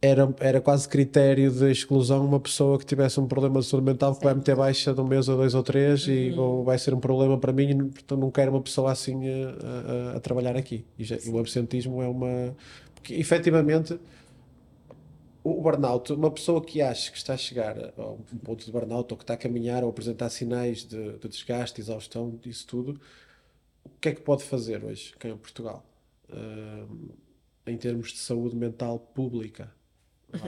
era, era quase critério de exclusão uma pessoa que tivesse um problema de saúde mental que vai meter baixa de um mês ou dois ou três e ou vai ser um problema para mim, e não- portanto não quero uma pessoa assim a, a- a trabalhar aqui. E, já- o absentismo é uma. Porque efetivamente o burnout, uma pessoa que acha que está a chegar a um ponto de burnout ou que está a caminhar ou apresentar sinais de, de desgaste, exaustão, disso tudo, o que é que pode fazer hoje, cá em Portugal, Ahm, em termos de saúde mental pública?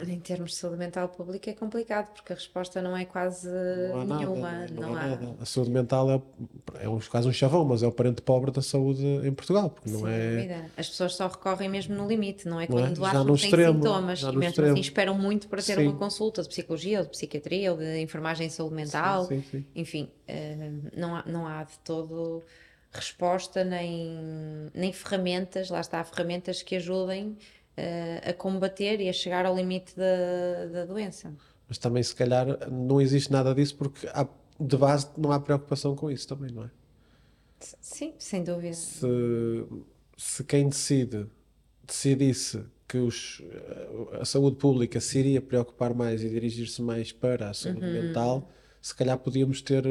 Em termos de saúde mental pública é complicado porque a resposta não é quase Não há nada, nenhuma. não, é? não há há. nada. A saúde mental é, é um, quase um chavão, mas é o parente pobre da saúde em Portugal, porque não é. As pessoas só recorrem mesmo no limite, não é? Não é? Quando Já acham que têm extremo, sintomas já e mesmo extremo. assim esperam muito para ter Sim. uma consulta de psicologia ou de psiquiatria ou de enfermagem em saúde mental. Sim, sim. Enfim, eh, não, há, não há de todo resposta nem, nem ferramentas, lá está, ferramentas que ajudem a combater e a chegar ao limite da, da doença. Mas também, se calhar, não existe nada disso porque há- de base não há preocupação com isso também, não é? Sim, sem dúvida. se, se quem decide decidisse que os, a saúde pública se iria preocupar mais e dirigir-se mais para a saúde Uhum. mental, se calhar podíamos ter eh,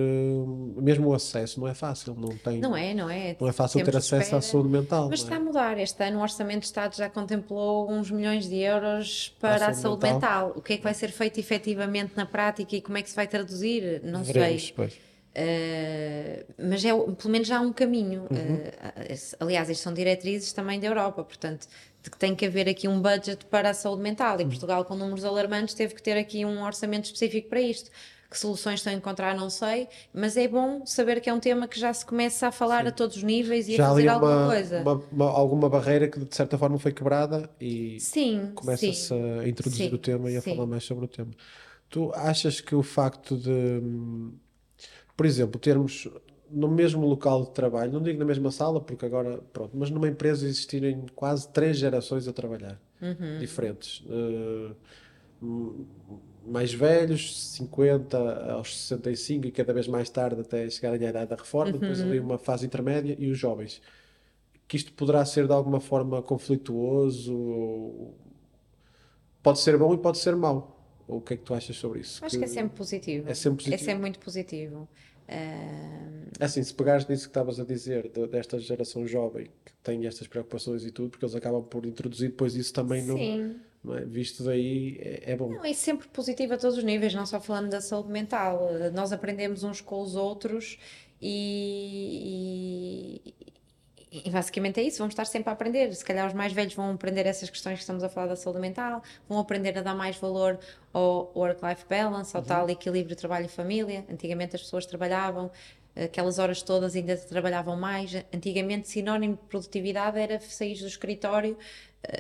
mesmo o acesso, não é fácil, não tem, Não é, não é? não é fácil ter Tempos de acesso à espera. saúde mental. Mas está é? a mudar. Este ano o Orçamento de Estado já contemplou uns milhões de euros para a saúde mental. O que é que vai ser feito efetivamente na prática e como é que se vai traduzir? Não Veremos, sei. pois. Uh, mas é, pelo menos já há um caminho. Uhum. Uh, aliás, estas são diretrizes também da Europa, portanto, de que tem que haver aqui um budget para a saúde mental. Uhum. E Portugal, com números alarmantes, teve que ter aqui um orçamento específico para isto. Que soluções estão a encontrar, não sei, mas é bom saber que é um tema que já se começa a falar a todos os níveis e Já a fazer ali alguma uma, coisa. uma- uma- alguma barreira que de certa forma foi quebrada e Sim, começa-se sim. a introduzir Sim, o tema e a sim. falar mais sobre o tema. Tu achas que o facto de, por exemplo, termos no mesmo local de trabalho, não digo na mesma sala, porque agora, pronto, mas numa empresa existirem quase três gerações a trabalhar, diferentes. Uh, mais velhos, 50 aos 65 e cada vez mais tarde até chegarem à idade da reforma, depois ali uma fase intermédia e os jovens. Que isto poderá ser de alguma forma conflituoso, pode ser bom e pode ser mau. O que é que tu achas sobre isso? Acho que, que é sempre positivo. É sempre positivo. É sempre muito positivo. Uh... Assim, se pegares nisso que estavas a dizer, de, desta geração jovem que tem estas preocupações e tudo, porque eles acabam por introduzir depois isso também Sim. no. É? Visto daí, é, é, bom. Não, é sempre positivo a todos os níveis, não só falando da saúde mental. Nós aprendemos uns com os outros e, e basicamente é isso, vamos estar sempre a aprender. Se calhar os mais velhos vão aprender essas questões que estamos a falar da saúde mental, vão aprender a dar mais valor ao work-life balance, ao uhum. tal equilíbrio trabalho e família. Antigamente as pessoas trabalhavam aquelas horas todas ainda trabalhavam mais. Antigamente, sinónimo de produtividade era sair do escritório,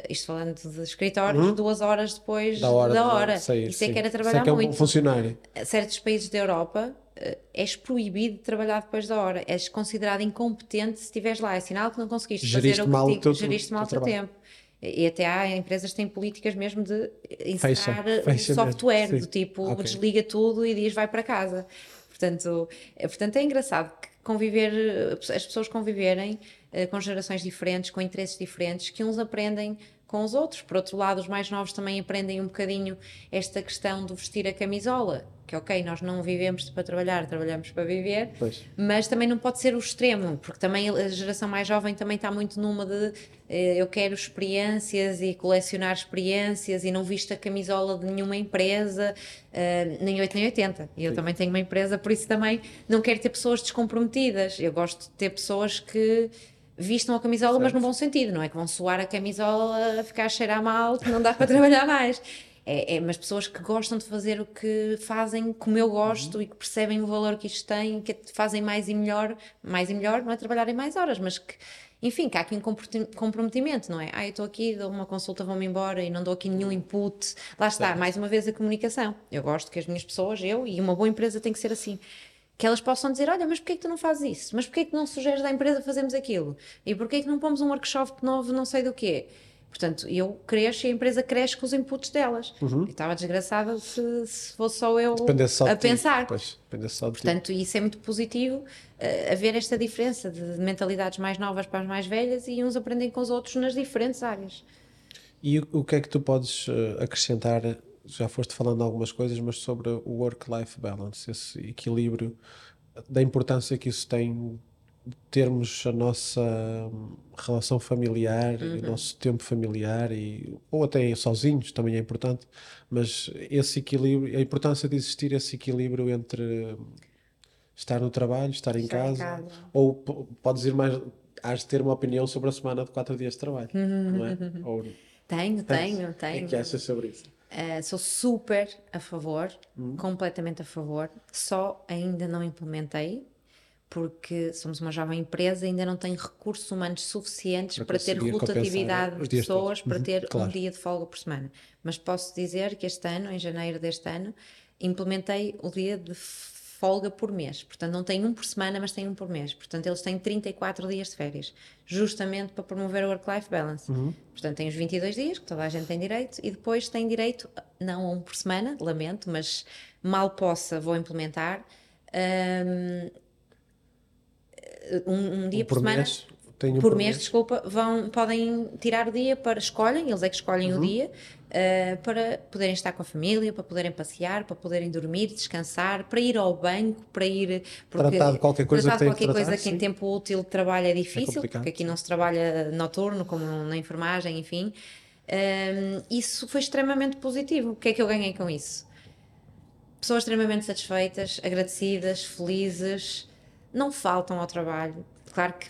isto falando de escritórios, uhum. duas horas depois da hora. Da hora. De sair, Isso é que era trabalhar que é um muito. funcionário. Certos países da Europa uh, és proibido de trabalhar depois da hora. És considerado incompetente se estiveres lá. É sinal que não conseguiste geriste fazer o que te, geriste mal o teu tempo. E até há empresas que têm políticas mesmo de encerrar fecha, software, do tipo okay. desliga tudo e diz vai para casa. Portanto, é, portanto, é engraçado conviver, as pessoas conviverem uh, com gerações diferentes, com interesses diferentes, que uns aprendem com os outros. Por outro lado, os mais novos também aprendem um bocadinho esta questão do vestir a camisola, que ok, nós não vivemos para trabalhar, trabalhamos para viver, pois. mas também não pode ser o extremo, porque também a geração mais jovem também está muito numa de eh, eu quero experiências e colecionar experiências e não visto a camisola de nenhuma empresa, eh, nem 8 nem 80. E eu Sim. também tenho uma empresa, por isso também não quero ter pessoas descomprometidas. Eu gosto de ter pessoas que vistam a camisola, certo. mas no bom sentido, não é que vão suar a camisola, ficar a cheirar mal, que não dá para trabalhar mais. É, é, mas pessoas que gostam de fazer o que fazem como eu gosto uhum. e que percebem o valor que isto tem, que fazem mais e melhor, mais e melhor, não é trabalharem mais horas, mas que, enfim, que há aqui um comprometimento, não é? Ah, eu estou aqui, dou uma consulta, vou-me embora e não dou aqui nenhum input. Lá está, certo. mais uma vez a comunicação. Eu gosto que as minhas pessoas, eu e uma boa empresa tem que ser assim que elas possam dizer, olha, mas porquê é que tu não fazes isso? Mas porquê é que não sugeres à empresa fazermos aquilo? E porquê é que não pomos um workshop novo, não sei do quê? Portanto, eu cresço e a empresa cresce com os inputs delas. Uhum. E estava desgraçada se, se fosse só eu só a pensar. Pois, só Portanto, isso é muito positivo, uh, haver esta diferença de mentalidades mais novas para as mais velhas e uns aprendem com os outros nas diferentes áreas. E o, o que é que tu podes uh, acrescentar já foste falando algumas coisas, mas sobre o work-life balance, esse equilíbrio, da importância que isso tem termos a nossa relação familiar, uhum. o nosso tempo familiar e ou até sozinhos também é importante, mas esse equilíbrio, a importância de existir esse equilíbrio entre estar no trabalho, estar, estar em, casa, em, casa, ou podes ir mais, has de ter uma opinião sobre a semana de quatro dias de trabalho, uhum. não é? Ou, tenho, tenho, tenho. O que achas sobre isso? Uh, sou super a favor, uhum. completamente a favor, só ainda não implementei, porque somos uma jovem empresa e ainda não tenho recursos humanos suficientes para, para ter rotatividade de pessoas para uhum, ter claro. um dia de folga por semana. Mas posso dizer que este ano, em janeiro deste ano, implementei o dia de folga por mês. Portanto, não tem um por semana, mas tem um por mês. Portanto, eles têm 34 dias de férias, justamente para promover o work-life balance. Uhum. Portanto, tem os 22 dias, que toda a gente tem direito, e depois tem direito, não a um por semana, lamento, mas mal possa, vou implementar. Um, um, um dia por, por semana. Mês, por, por mês, mês, desculpa, vão, podem tirar o dia para escolhem, eles é que escolhem uhum. o dia uh, para poderem estar com a família, para poderem passear, para poderem dormir, descansar, para ir ao banco, para ir porque tratar de qualquer coisa, tratar de qualquer que, coisa que em tempo útil de trabalho é, é difícil, é porque aqui não se trabalha noturno como na enfermagem, enfim. Um, isso foi extremamente positivo. O que é que eu ganhei com isso? Pessoas extremamente satisfeitas, agradecidas, felizes, não faltam ao trabalho. Claro que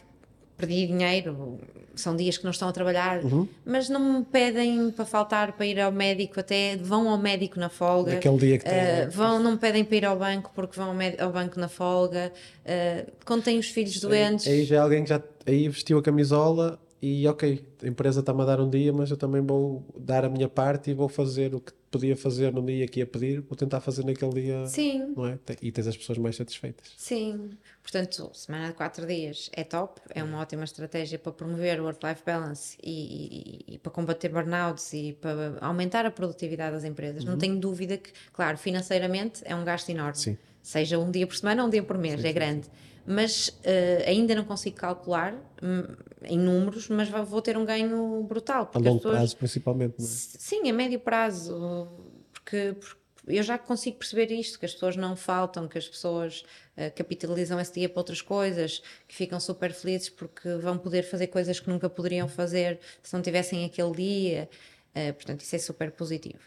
perdi dinheiro, são dias que não estão a trabalhar, uhum. mas não me pedem para faltar para ir ao médico, até vão ao médico na folga. Aquele dia que tem. Uh, vão, não me pedem para ir ao banco porque vão ao, ao banco na folga. Uh, quando têm os filhos doentes. Aí já é alguém que já aí vestiu a camisola e ok, a empresa está-me a dar um dia, mas eu também vou dar a minha parte e vou fazer o que podia fazer no dia que ia pedir, vou tentar fazer naquele dia, Sim, não é? E tens as pessoas mais satisfeitas. sim. Portanto, semana de quatro dias é top, é uma ótima estratégia para promover o work-life balance e, e- e para combater burnouts e para aumentar a produtividade das empresas. Não tenho dúvida que, claro, financeiramente é um gasto enorme. Sim. Seja um dia por semana ou um dia por mês, é grande. Mas eh, ainda não consigo calcular hum, em números, mas vou ter um ganho brutal. A longo pessoas, prazo, principalmente, não é? Sim, a médio prazo, porque, porque eu já consigo perceber isto, que as pessoas não faltam, que as pessoas eh, capitalizam esse dia para outras coisas, que ficam super felizes porque vão poder fazer coisas que nunca poderiam fazer se não tivessem aquele dia. Eh, portanto, isso é super positivo.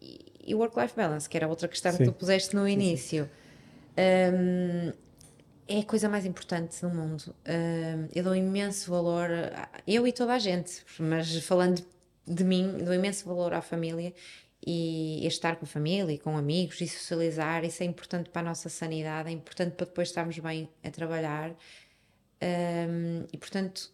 E, e o work-life balance, que era outra questão Sim. que tu puseste no início. hum, é a coisa mais importante do mundo. Eu dou imenso valor, eu e toda a gente, mas falando de mim, dou imenso valor à família e estar com a família e com amigos e socializar. Isso é importante para a nossa sanidade, é importante para depois estarmos bem a trabalhar. E portanto,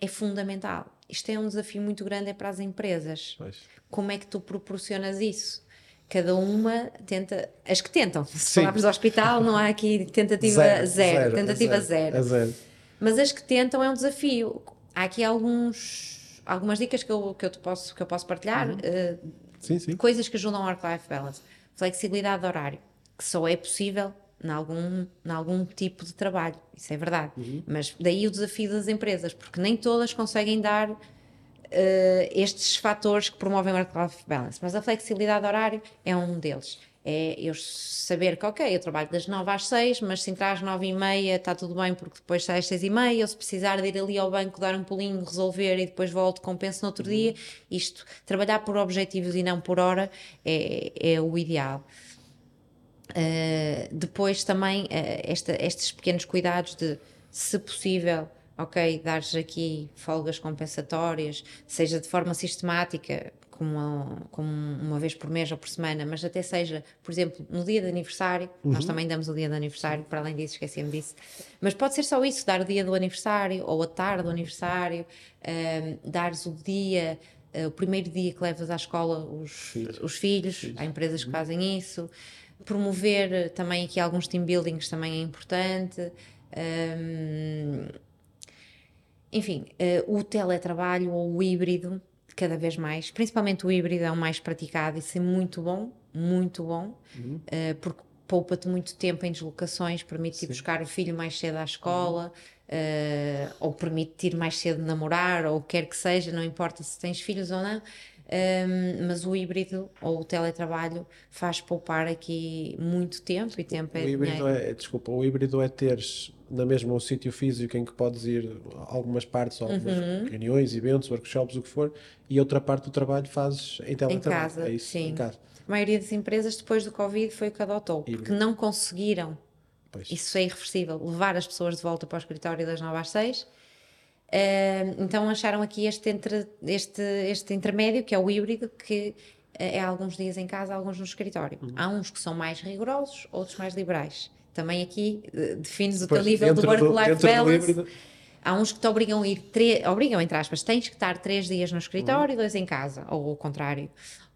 é fundamental. Isto é um desafio muito grande é para as empresas Pois. como é que tu proporcionas isso? Cada uma tenta, as que tentam, se falarmos do hospital, não há aqui tentativa zero, tentativa zero. É zero. Mas as que tentam é um desafio. Há aqui alguns, algumas dicas que eu, que eu, te posso, que eu posso partilhar, Uhum. eh, Sim, sim. coisas que ajudam ao work-life balance. Flexibilidade de horário, que só é possível em algum, em algum tipo de trabalho, isso é verdade. Mas daí o desafio das empresas, porque nem todas conseguem dar eh, estes fatores que promovem o work-life balance. Mas a flexibilidade de horário é um deles. É eu saber que, ok, eu trabalho das 9 às 6, mas se entrar às 9 e meia está tudo bem porque depois sai às 6 e meia, ou se precisar de ir ali ao banco, dar um pulinho, resolver e depois volto, compenso no outro dia. Isto, trabalhar por objetivos e não por hora é, é o ideal. Uh, depois também uh, esta- estes pequenos cuidados de, se possível, ok, dares aqui folgas compensatórias, seja de forma sistemática, como uma, como uma vez por mês ou por semana, mas até seja, por exemplo, no dia de aniversário, nós também damos o dia de aniversário, para além disso, esqueci-me disso, mas pode ser só isso, dar o dia do aniversário ou a tarde do aniversário, um, dares o dia. uh, o primeiro dia que levas à escola os, os filhos, há empresas que fazem isso, promover também aqui alguns team buildings também é importante. Hum, enfim, eh, o teletrabalho ou o híbrido, cada vez mais, principalmente o híbrido é o mais praticado, isso é muito bom, muito bom, eh, porque poupa-te muito tempo em deslocações, permite ir buscar o filho mais cedo à escola, eh, ou permite ir mais cedo namorar, ou quer que seja, não importa se tens filhos ou não. Um, mas o híbrido ou o teletrabalho faz poupar aqui muito tempo e tempo é O híbrido dinheiro. é, desculpa, o híbrido é teres na mesma o sítio físico em que podes ir a algumas partes, algumas Uhum. reuniões, eventos, workshops, o que for, e outra parte do trabalho fazes em teletrabalho. casa, é isso, sim. em casa. A maioria das empresas depois do Covid foi o que adotou, porque Híbrido. não conseguiram, Pois. isso é irreversível, levar as pessoas de volta para o escritório das 9 às 6. Então acharam aqui este, entre, este, este intermédio, que é o híbrido, que eh, é alguns dias em casa, alguns no escritório. Uhum. Há uns que são mais rigorosos, outros mais liberais. Também aqui eh, defines o teu nível do- work-life do balance. Há uns que te obrigam a ir, obrigam, entre aspas, tens que estar três dias no escritório e dois em casa, ou o contrário.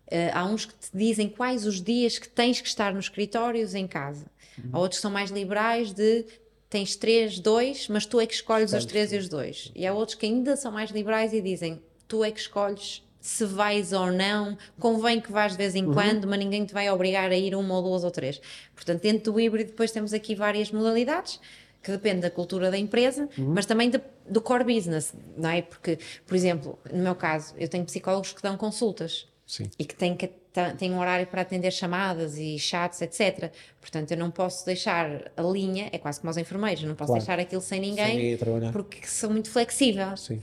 Eh, há uns que te dizem quais os dias que tens que estar nos escritórios em casa. Há outros que são mais liberais de tens três, dois, mas tu é que escolhes os três e os dois. E há outros que ainda são mais liberais e dizem tu é que escolhes se vais ou não, convém que vás de vez em quando, mas ninguém te vai obrigar a ir uma ou duas ou três. Portanto, dentro do híbrido depois temos aqui várias modalidades, que depende da cultura da empresa, mas também de- do core business, não é? Porque, por exemplo, no meu caso, eu tenho psicólogos que dão consultas Sim. e que têm, que têm um horário para atender chamadas e chats, etc. Portanto, eu não posso deixar a linha, é quase como aos enfermeiros, não posso Claro. deixar aquilo sem ninguém, Sem porque sou muito flexível. Sim.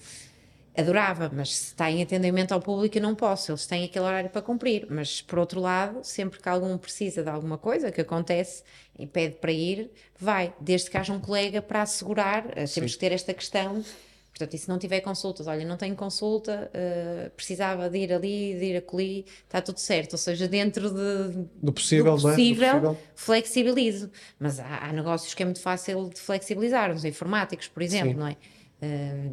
Adorava, mas se está em atendimento ao público eu não posso, eles têm aquele horário para cumprir. Mas por outro lado, sempre que algum precisa de alguma coisa que acontece e pede para ir, vai, desde que haja um colega para assegurar, eh, temos que ter esta questão. Portanto, e se não tiver consultas, olha, não tenho consulta, eh, precisava de ir ali, de ir acolhi, está tudo certo. Ou seja, dentro de, Do possível, do não é? Do possível, possível. flexibilizo. Mas há, há negócios que é muito fácil de flexibilizar, os informáticos, por exemplo, Sim. não é? Eh,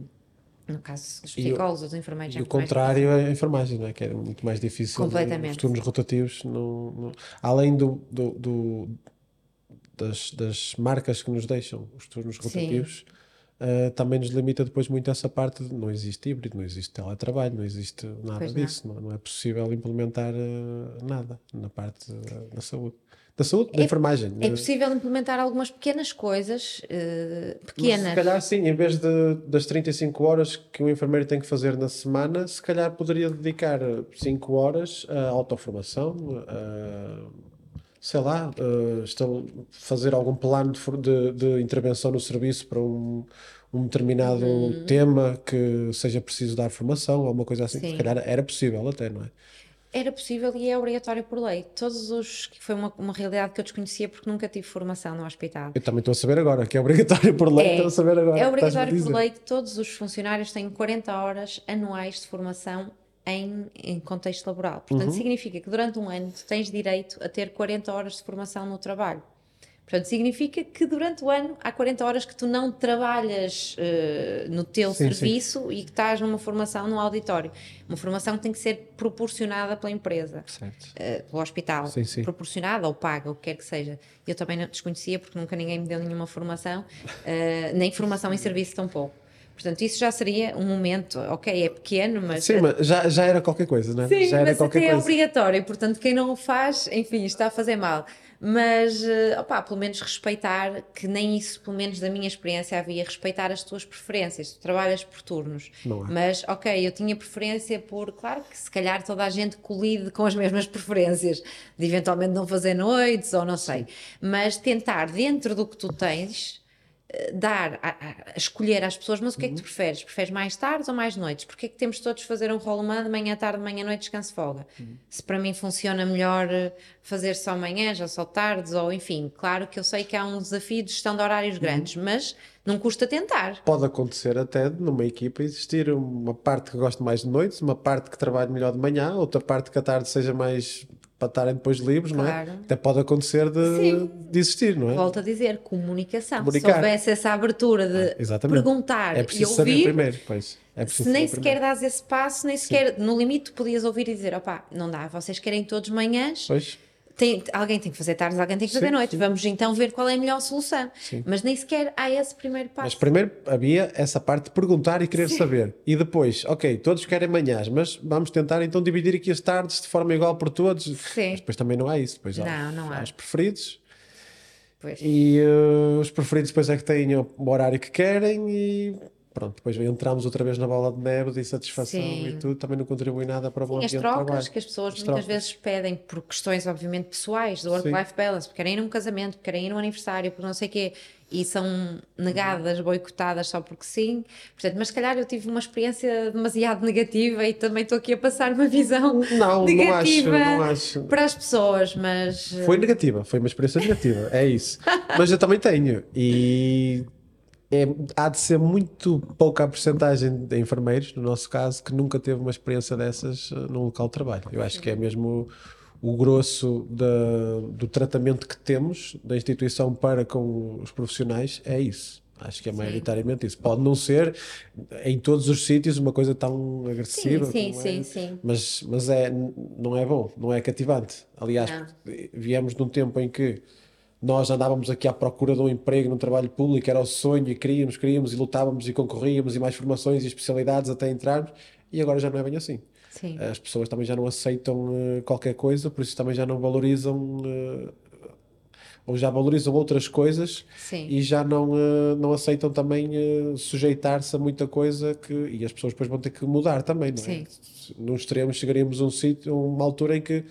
No caso dos psicólogos ou dos enfermeiros. E o contrário é a enfermagem, não é? que é muito mais difícil. Completamente. Os turnos rotativos, não, não- além do, do- do- das, das marcas que nos deixam, os turnos Sim. Eh, também nos limita depois muito essa parte de não existe híbrido, não existe teletrabalho, não existe nada Pois disso. Não, não é possível implementar eh, nada na parte eh, da saúde. Da saúde, da É- enfermagem. É possível implementar algumas pequenas coisas, Mas pequenas. se calhar sim, em vez de, das 35 horas que um enfermeiro tem que fazer na semana, se calhar poderia dedicar 5 horas a autoformação, a, sei lá, estal- fazer algum plano de, de- de intervenção no serviço para um, um determinado Uhum. tema que seja preciso dar formação ou uma coisa assim. Se Sim. calhar era possível até, não é? Era possível e é obrigatório por lei. Todos os. que Foi uma, uma realidade que eu desconhecia porque nunca tive formação no hospital. Eu também estou a saber agora, que é obrigatório por lei, É. estou a saber agora. É obrigatório por lei que todos os funcionários têm 40 horas anuais de formação em, em contexto laboral. Portanto, Uhum. significa que durante um ano tu tens direito a ter 40 horas de formação no trabalho. Portanto, significa que durante o ano há 40 horas que tu não trabalhas eh, no teu Sim, sim. serviço e que estás numa formação no auditório. Uma formação que tem que ser proporcionada pela empresa eh, pelo hospital, Sim, sim. proporcionada ou paga, o que quer que seja. Eu também não desconhecia porque nunca ninguém me deu nenhuma formação, eh, nem formação em serviço tampouco. Portanto, isso já seria um momento, ok, é pequeno, mas. Sim, mas já, já era qualquer coisa, não é? Sim, já era mas qualquer até é coisa. obrigatório, portanto, quem não o faz, enfim, está a fazer mal. Mas, eh, opá, pelo menos respeitar, que nem isso, pelo menos da minha experiência, havia, respeitar as tuas preferências. Tu trabalhas por turnos. Não há. Mas, ok, eu tinha preferência por, claro que se calhar toda a gente colide com as mesmas preferências, de eventualmente não fazer noites ou não sei. Mas tentar, dentro do que tu tens, dar, a, a- escolher às pessoas, mas o que é que tu preferes? Preferes mais tardes ou mais noites? Porque é que temos todos de fazer um rolemã de manhã, tarde, manhã, noite, descanso, folga? Se para mim funciona melhor eh, fazer só manhãs ou só tardes, ou enfim, claro que eu sei que há um desafio de gestão de horários grandes, mas não custa tentar. Pode acontecer até numa equipa existir uma parte que gosta mais de noites, uma parte que trabalha melhor de manhã, outra parte que a tarde seja mais para estarem depois livres, não é? Claro. Até pode acontecer de, Sim. de existir, não é? Volto a dizer, comunicação. Comunicar. Se houvesse essa abertura de Exatamente. perguntar É e preciso saber ouvir, primeiro, pois. É preciso se nem saber sequer primeiro. dás esse passo, nem sequer, no limite, podias ouvir e dizer: opá, não dá, vocês querem todos manhãs, Pois, tem- alguém tem que fazer tardes, alguém tem que fazer Sim, noites, sim. vamos então ver qual é a melhor solução. Mas nem sequer há esse primeiro passo. mas primeiro havia essa parte de perguntar e querer saber. E depois, ok, todos querem manhãs, mas vamos tentar então dividir aqui as tardes de forma igual por todos. Sim. Mas depois também não há isso. Depois há, Não, não há. os preferidos. Pois. E eh, os preferidos depois é que têm o horário que querem e pronto, depois entramos outra vez na bola de neve de insatisfação Sim. e tudo também não contribui nada para o bom Sim, as ambiente de trocas que as pessoas As muitas trocas. vezes pedem por questões, obviamente, pessoais, do work-life balance, porque querem ir num casamento, porque querem ir num aniversário, por não sei o quê, e são negadas, boicotadas só porque sim. Portanto, mas se calhar eu tive uma experiência demasiado negativa e também estou aqui a passar uma visão Não, não acho, negativa não acho. para as pessoas, mas Foi negativa, foi uma experiência negativa, é isso. Mas eu também tenho. E é- há de ser muito pouca a porcentagem de enfermeiros, no nosso caso, que nunca teve uma experiência dessas eh, num local de trabalho. Eu acho que é mesmo o grosso da- do tratamento que temos da instituição para com os profissionais, é isso. Acho que é maioritariamente isso. Pode não ser em todos os sítios uma coisa tão agressiva. sim, sim, é, sim. mas, mas é, não é bom, não é cativante. Aliás, Não. viemos de um tempo em que nós andávamos aqui à procura de um emprego num trabalho público, era o sonho, e queríamos, queríamos, e lutávamos e concorríamos, e mais formações e especialidades até entrarmos, e agora já não é bem assim. Sim. As pessoas também já não aceitam eh, qualquer coisa, por isso também já não valorizam, eh, ou já valorizam outras coisas Sim. e já não, eh, não aceitam também eh, sujeitar-se a muita coisa que, e as pessoas depois vão ter que mudar também, não é? Sim. Num extremo chegaríamos a um sítio, a uma altura em que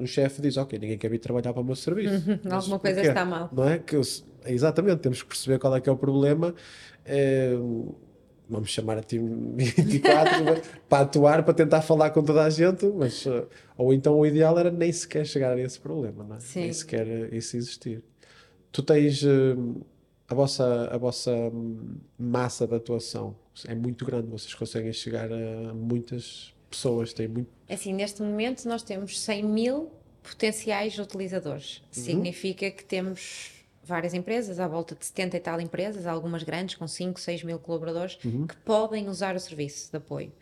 um chefe diz, ok, ninguém quer vir trabalhar para o meu serviço. Mas alguma coisa está mal. Não é? Que exatamente, temos que perceber qual é que é o problema. eh, vamos chamar a time 24 para atuar, para tentar falar com toda a gente, mas eh, ou então o ideal era nem sequer chegar a esse problema, não é? Sim. nem sequer eh, isso existir. Tu tens eh, a vossa, a vossa hum, massa de atuação é muito grande, vocês conseguem chegar a muitas pessoas, têm muito. Assim, neste momento nós temos 100 mil potenciais Uhum. utilizadores. Significa que temos várias empresas, à volta de 70 e tal empresas, algumas grandes, com 5, 6 mil colaboradores, Uhum. que podem usar o serviço de apoio.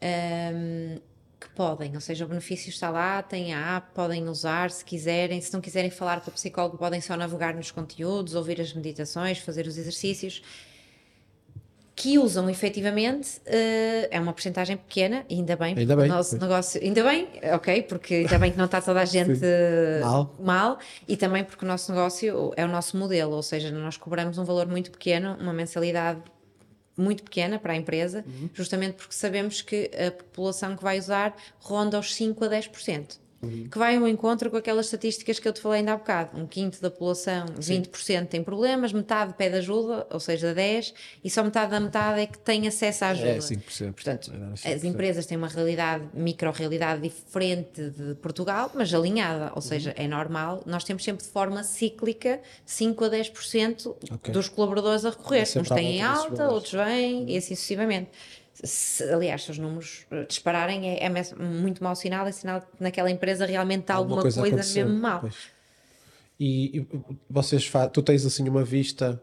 Ahm, que podem, ou seja, o benefício está lá, têm a app, podem usar se quiserem. Se não quiserem falar com o psicólogo, podem só navegar nos conteúdos, ouvir as meditações, fazer os exercícios. Que usam efetivamente, eh, é uma porcentagem pequena, ainda bem, Ainda bem, o nosso negócio, ainda bem, ok, porque ainda bem que não está toda a gente Mal. mal, e também porque o nosso negócio é o nosso modelo, ou seja, nós cobramos um valor muito pequeno, uma mensalidade muito pequena para a empresa, Uhum. justamente porque sabemos que a população que vai usar ronda os 5 a 10%. Uhum. Que vai ao encontro com aquelas estatísticas que eu te falei ainda há bocado. Um quinto da população, 20% tem problemas, metade pede ajuda, ou seja, 10%, e só metade da metade é que tem acesso à ajuda. É 5%. Portanto, É dar as 5%. empresas têm uma realidade, micro-realidade diferente de Portugal, mas alinhada, ou seja, Uhum. é normal. Nós temos sempre de forma cíclica 5 a 10% Ok. dos colaboradores a recorrer. É Uns têm alta, outros vêm, e assim sucessivamente. Se, aliás, se os números eh, dispararem, é, é muito mau sinal, é sinal que naquela empresa realmente está alguma coisa, aconteceu, mesmo mal. E, e vocês tu tens assim uma vista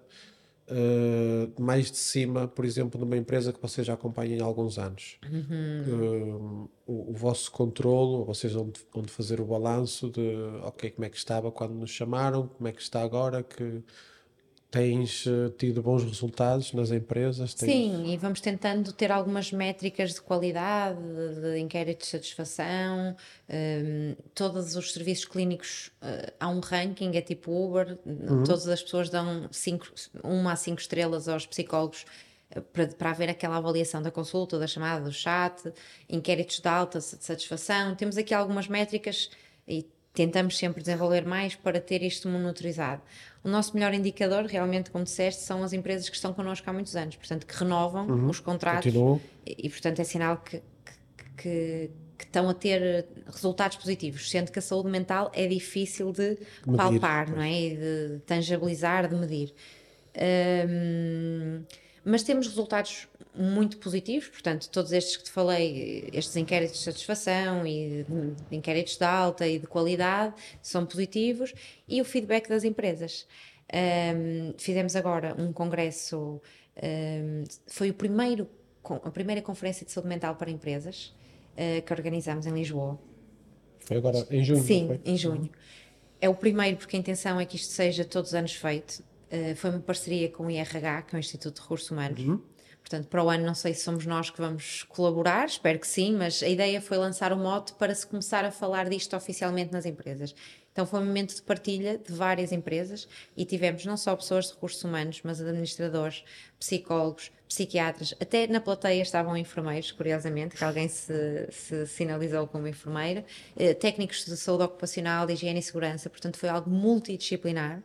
eh, mais de cima, por exemplo, numa empresa que vocês já acompanham há alguns anos. Uhum. Hum, o, o vosso controlo, vocês vão vão fazer o balanço de ok, como é que estava quando nos chamaram, como é que está agora, que tens eh, tido bons resultados nas empresas. Tens... Sim, e vamos tentando ter algumas métricas de qualidade, de, inquérito de satisfação, hum, todos os serviços clínicos, eh, há um ranking, é tipo Uber, todas as pessoas dão cinco, uma a cinco estrelas aos psicólogos eh, para, para haver aquela avaliação da consulta, da chamada, do chat, inquéritos de alta satisfação. Temos aqui algumas métricas e tentamos sempre desenvolver mais para ter isto monitorizado. O nosso melhor indicador, realmente, como disseste, são as empresas que estão connosco há muitos anos, portanto, que renovam os contratos Continuam. e, e, portanto, é sinal que, que, que- estão a ter resultados positivos, sendo que a saúde mental é difícil de Medir, palpar, não é? E de tangibilizar, de medir. Hum, mas temos resultados muito positivos, portanto, todos estes que te falei, estes inquéritos de satisfação e de, inquéritos de alta e de qualidade, são positivos e o feedback das empresas. Hum, fizemos agora um congresso, hum, foi o primeiro, a primeira conferência de saúde mental para empresas eh, que organizamos em Lisboa. Foi agora em junho. Sim, em junho. É o primeiro, porque a intenção é que isto seja todos os anos feito. Uh, foi uma parceria com o IRH, que é o Instituto de Recursos Humanos. Uhum. Portanto, para o ano não sei se somos nós que vamos colaborar, espero que sim, mas a ideia foi lançar o mote para se começar a falar disto oficialmente nas empresas. Então foi um momento de partilha de várias empresas e tivemos não só pessoas de recursos humanos, mas administradores, psicólogos, psiquiatras, até na plateia estavam enfermeiros, curiosamente, que alguém se, se sinalizou como enfermeira, eh, técnicos de saúde ocupacional, de higiene e segurança, portanto foi algo multidisciplinar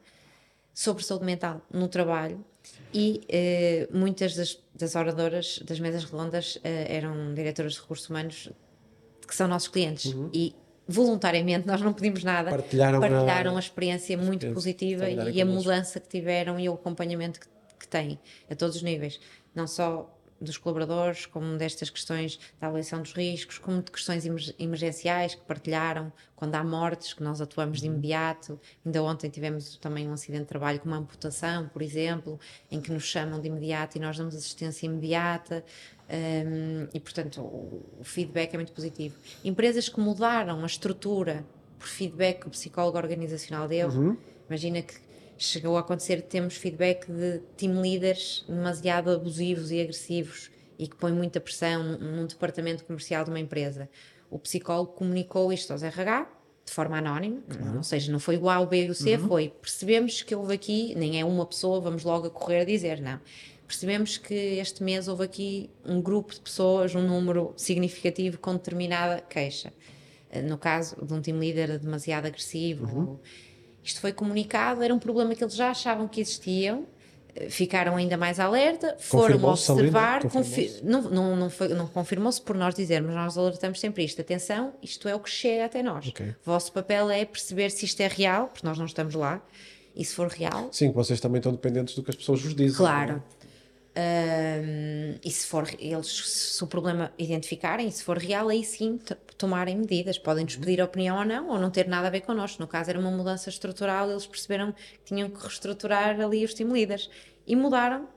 sobre saúde mental no trabalho e eh, muitas das, das oradoras das mesas redondas eh, eram diretoras de recursos humanos que são nossos clientes e voluntariamente nós não pedimos nada. Partilharam a- partilharam a, experiência muito positiva trabalharem e a mudança que tiveram e o acompanhamento que, que têm a todos os níveis não só dos colaboradores, como destas questões da avaliação dos riscos, como de questões emer- emergenciais que partilharam, quando há mortes, que nós atuamos de imediato. Ainda ontem tivemos também um acidente de trabalho com uma amputação, por exemplo, em que nos chamam de imediato e nós damos assistência imediata. hum, e, portanto, o, o feedback é muito positivo. Empresas que mudaram a estrutura por feedback que o psicólogo organizacional deu, imagina que chegou a acontecer que temos feedback de team leaders demasiado abusivos e agressivos e que põem muita pressão num, departamento comercial de uma empresa. O psicólogo comunicou isto aos RH de forma anónima, ou seja, não foi o A, o B e o C, foi percebemos que houve aqui, nem é uma pessoa, vamos logo a correr a dizer, não. Percebemos que este mês houve aqui um grupo de pessoas, um número significativo com determinada queixa. Eh, No caso de um team leader demasiado agressivo, ou- isto foi comunicado, era um problema que eles já achavam que existiam, eh, ficaram ainda mais alerta, foram é? observar, não, não, não, não confirmou-se por nós dizermos, nós alertamos sempre isto, atenção, isto é o que chega até nós. Ok. O vosso papel é perceber se isto é real, porque nós não estamos lá, e se for real, Sim, que vocês também estão dependentes do que as pessoas vos dizem. Claro. Um, e se for eles, se o problema identificarem, se for real, aí sim tomarem medidas, podem nos pedir opinião ou não, ou não ter nada a ver connosco. No caso, era uma mudança estrutural, eles perceberam que tinham que reestruturar ali os team leaders e mudaram uh,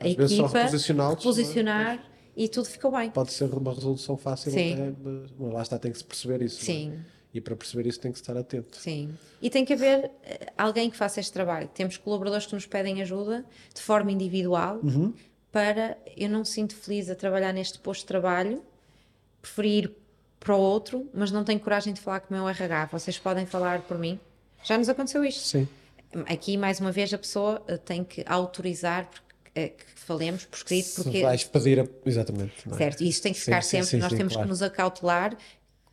a equipa, reposicionar e tudo ficou bem. Pode ser uma resolução fácil, até, mas lá está, tem que se perceber isso. É? Sim. E para perceber isso tem que estar atento. Sim. E tem que haver eh, alguém que faça este trabalho. Temos colaboradores que nos pedem ajuda de forma individual uhum. para eu não me sinto feliz a trabalhar neste posto de trabalho, preferir para o outro, mas não tenho coragem de falar com o meu RH. Vocês podem falar por mim. Já nos aconteceu isto. Sim. Aqui, mais uma vez, a pessoa eh, tem que autorizar eh, que falemos por escrito. Porque... Se vais pedir, a... exatamente. É? Certo, e isso tem que ficar sim, sempre. Sim, sim, Nós temos claro. que nos acautelar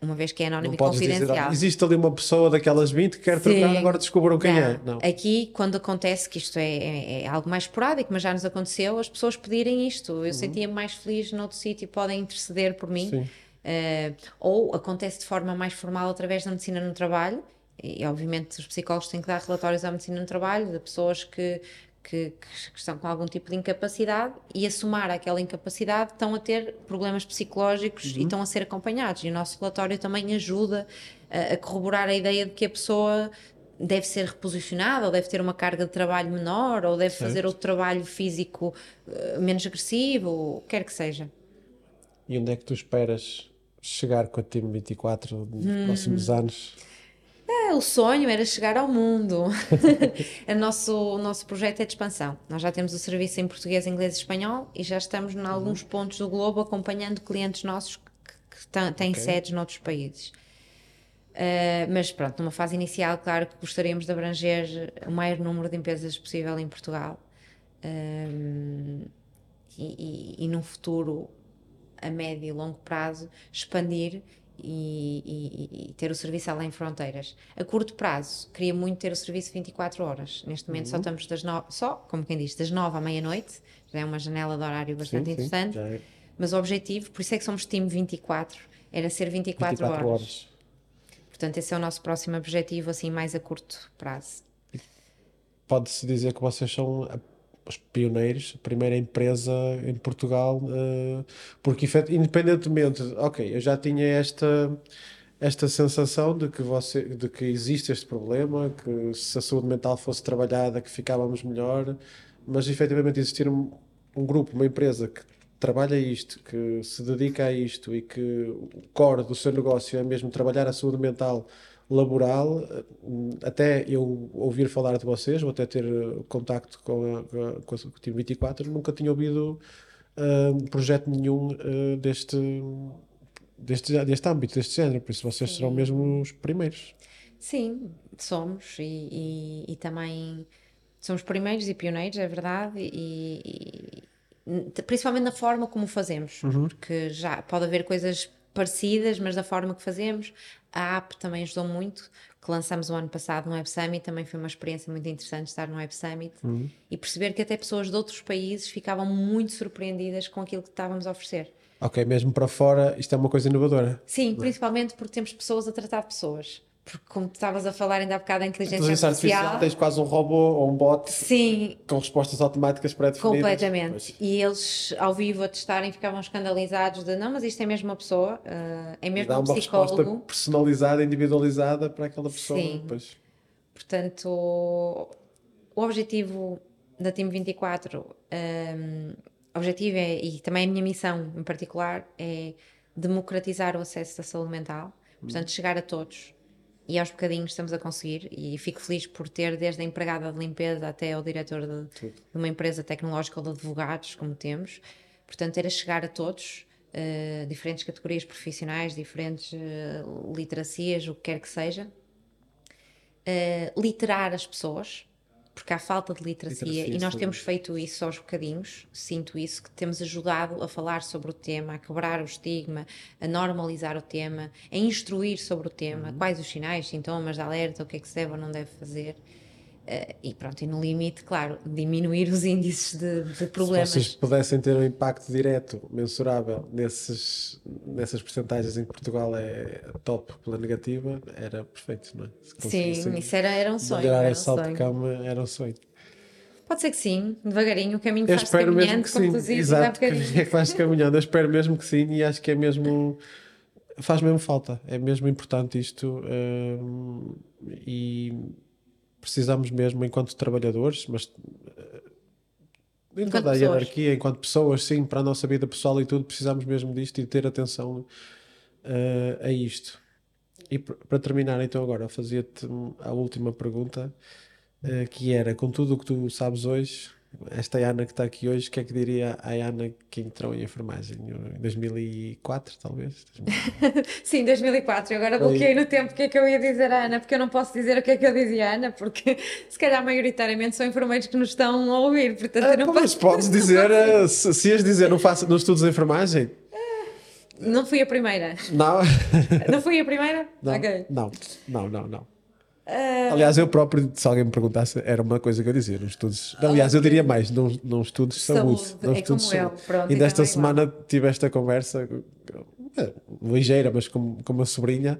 uma vez que é anónimo e confidencial. Dizer, existe ali uma pessoa daquelas 20 que quer Sim. trocar, agora descobram quem não. é. Não. Aqui, quando acontece, que isto é, é, é, algo mais esporádico, mas já nos aconteceu, as pessoas pedirem isto. Eu uhum. sentia-me mais feliz noutro sítio, podem interceder por mim. Uh, ou acontece de forma mais formal através da medicina no trabalho. E, obviamente, os psicólogos têm que dar relatórios à medicina no trabalho de pessoas que, que, que, estão com algum tipo de incapacidade e a somar aquela incapacidade estão a ter problemas psicológicos uhum. e estão a ser acompanhados. E o nosso relatório também ajuda a, a, corroborar a ideia de que a pessoa deve ser reposicionada, ou deve ter uma carga de trabalho menor, ou deve certo. fazer outro trabalho físico uh, menos agressivo, ou quer que seja. E onde é que tu esperas chegar com a Time 24 nos hum. próximos anos? É, o sonho era chegar ao mundo. o, nosso, o nosso projeto é de expansão. Nós já temos o serviço em português, inglês e espanhol e já estamos em alguns uhum. pontos do globo acompanhando clientes nossos que, que têm okay. sedes noutros países. Uh, mas pronto, numa fase inicial, claro que gostaríamos de abranger o maior número de empresas possível em Portugal. Uh, e, e, e num futuro a médio e longo prazo expandir e, e, e, ter o serviço além fronteiras. A curto prazo, queria muito ter o serviço 24 horas. Neste momento uhum. só estamos das nove, só, como quem diz, das 9 à meia-noite, já é uma janela de horário bastante sim, interessante. Sim, é. Mas o objetivo, por isso é que somos time 24, era ser 24, 24 horas. horas. Portanto, esse é o nosso próximo objetivo, assim, mais a curto prazo. Pode-se dizer que vocês são os pioneiros, a primeira empresa em Portugal, uh, porque independentemente, ok, eu já tinha esta esta sensação de que você, de que existe este problema, que se a saúde mental fosse trabalhada, que ficávamos melhor, mas efetivamente existir um, um grupo, uma empresa que trabalha isto, que se dedica a isto e que o core do seu negócio é mesmo trabalhar a saúde mental laboral, eh, até eu ouvir falar de vocês, ou até ter eh, contacto com, a, com, o Time 24, nunca tinha ouvido uh, projeto nenhum uh, deste, deste, deste âmbito, deste género, por isso vocês Sim. serão mesmo os primeiros. Sim, somos e, e, e também somos primeiros e pioneiros, é verdade, e, e principalmente na forma como fazemos, uhum. porque já pode haver coisas parecidas, mas da forma que fazemos. A app também ajudou muito, que lançamos o ano passado no Web Summit, também foi uma experiência muito interessante estar no Web Summit uhum. e perceber que até pessoas de outros países ficavam muito surpreendidas com aquilo que estávamos a oferecer. Ok, mesmo para fora, isto é uma coisa inovadora. Sim, principalmente porque temos pessoas a tratar pessoas porque como tu estavas a falar ainda há bocado da inteligência artificial, artificial, tens quase um robô ou um bot sim, com respostas automáticas pré-definidas. Completamente. Pois. E eles, ao vivo, a testarem, ficavam escandalizados de não, mas isto é mesmo uma pessoa, uh, é mesmo Dá um uma psicólogo. resposta personalizada, individualizada para aquela pessoa. Sim. Pois. Portanto, o objetivo da Team 24, um, ah, objetivo é, e também a minha missão em particular, é democratizar o acesso à saúde mental, portanto, hum. chegar a todos e aos bocadinhos estamos a conseguir. E fico feliz por ter desde a empregada de limpeza até o diretor de, de uma empresa tecnológica ou de advogados como temos. Portanto era chegar a todos uh, diferentes categorias profissionais diferentes uh, literacias o que quer que seja uh, literar as pessoas porque há falta de literacia, literacia e nós temos feito isso aos bocadinhos, sinto isso, que temos ajudado a falar sobre o tema, a quebrar o estigma, a normalizar o tema, a instruir sobre o tema, uhum. quais os sinais, sintomas de alerta, o que é que se deve ou não deve fazer. Uh, e pronto, e no limite, claro, diminuir os índices de, de problemas. Se vocês pudessem ter um impacto direto, mensurável, nesses, nessas percentagens em que Portugal é top pela negativa, era perfeito, não é? Sim, isso era, era um sonho. Era salto de cama era um sonho. Pode ser que sim, devagarinho, o caminho Eu faz espero mesmo caminhando, que como sim. Exato, que é que vais caminhando. Eu espero mesmo que sim e acho que é mesmo. Faz mesmo falta. É mesmo importante isto. hum, e precisamos mesmo, enquanto trabalhadores, mas. eh, Em Enquanto toda a pessoas. hierarquia, enquanto pessoas, sim, para a nossa vida pessoal e tudo, precisamos mesmo disto e ter atenção eh, a isto. E para terminar, então, agora, fazia-te a última pergunta, eh, que era: com tudo o que tu sabes hoje, esta Ana que está aqui hoje, o que é que diria a Ana que entrou em enfermagem? Em 2004, talvez? Sim, 2004. Eu agora bloqueei no tempo o que é que eu ia dizer à Ana, porque eu não posso dizer o que é que eu dizia à Ana, porque se calhar maioritariamente são enfermeiros que nos estão a ouvir, portanto Ah, não pá, posso. mas podes dizer, eh, se, se ias dizer, não faço nos estudos de enfermagem? Não fui a primeira. Não, Não fui a primeira? não, Ok. não, não, não, não. Ah, Aliás, eu próprio, se alguém me perguntasse, era uma coisa que eu dizia nos estudos. Aliás, eu diria mais, num, num estudos de saúde. Saúde, num é estudos como eu, saúde. pronto, E então desta é igual. semana tive esta conversa eh, ligeira, mas com, com uma sobrinha,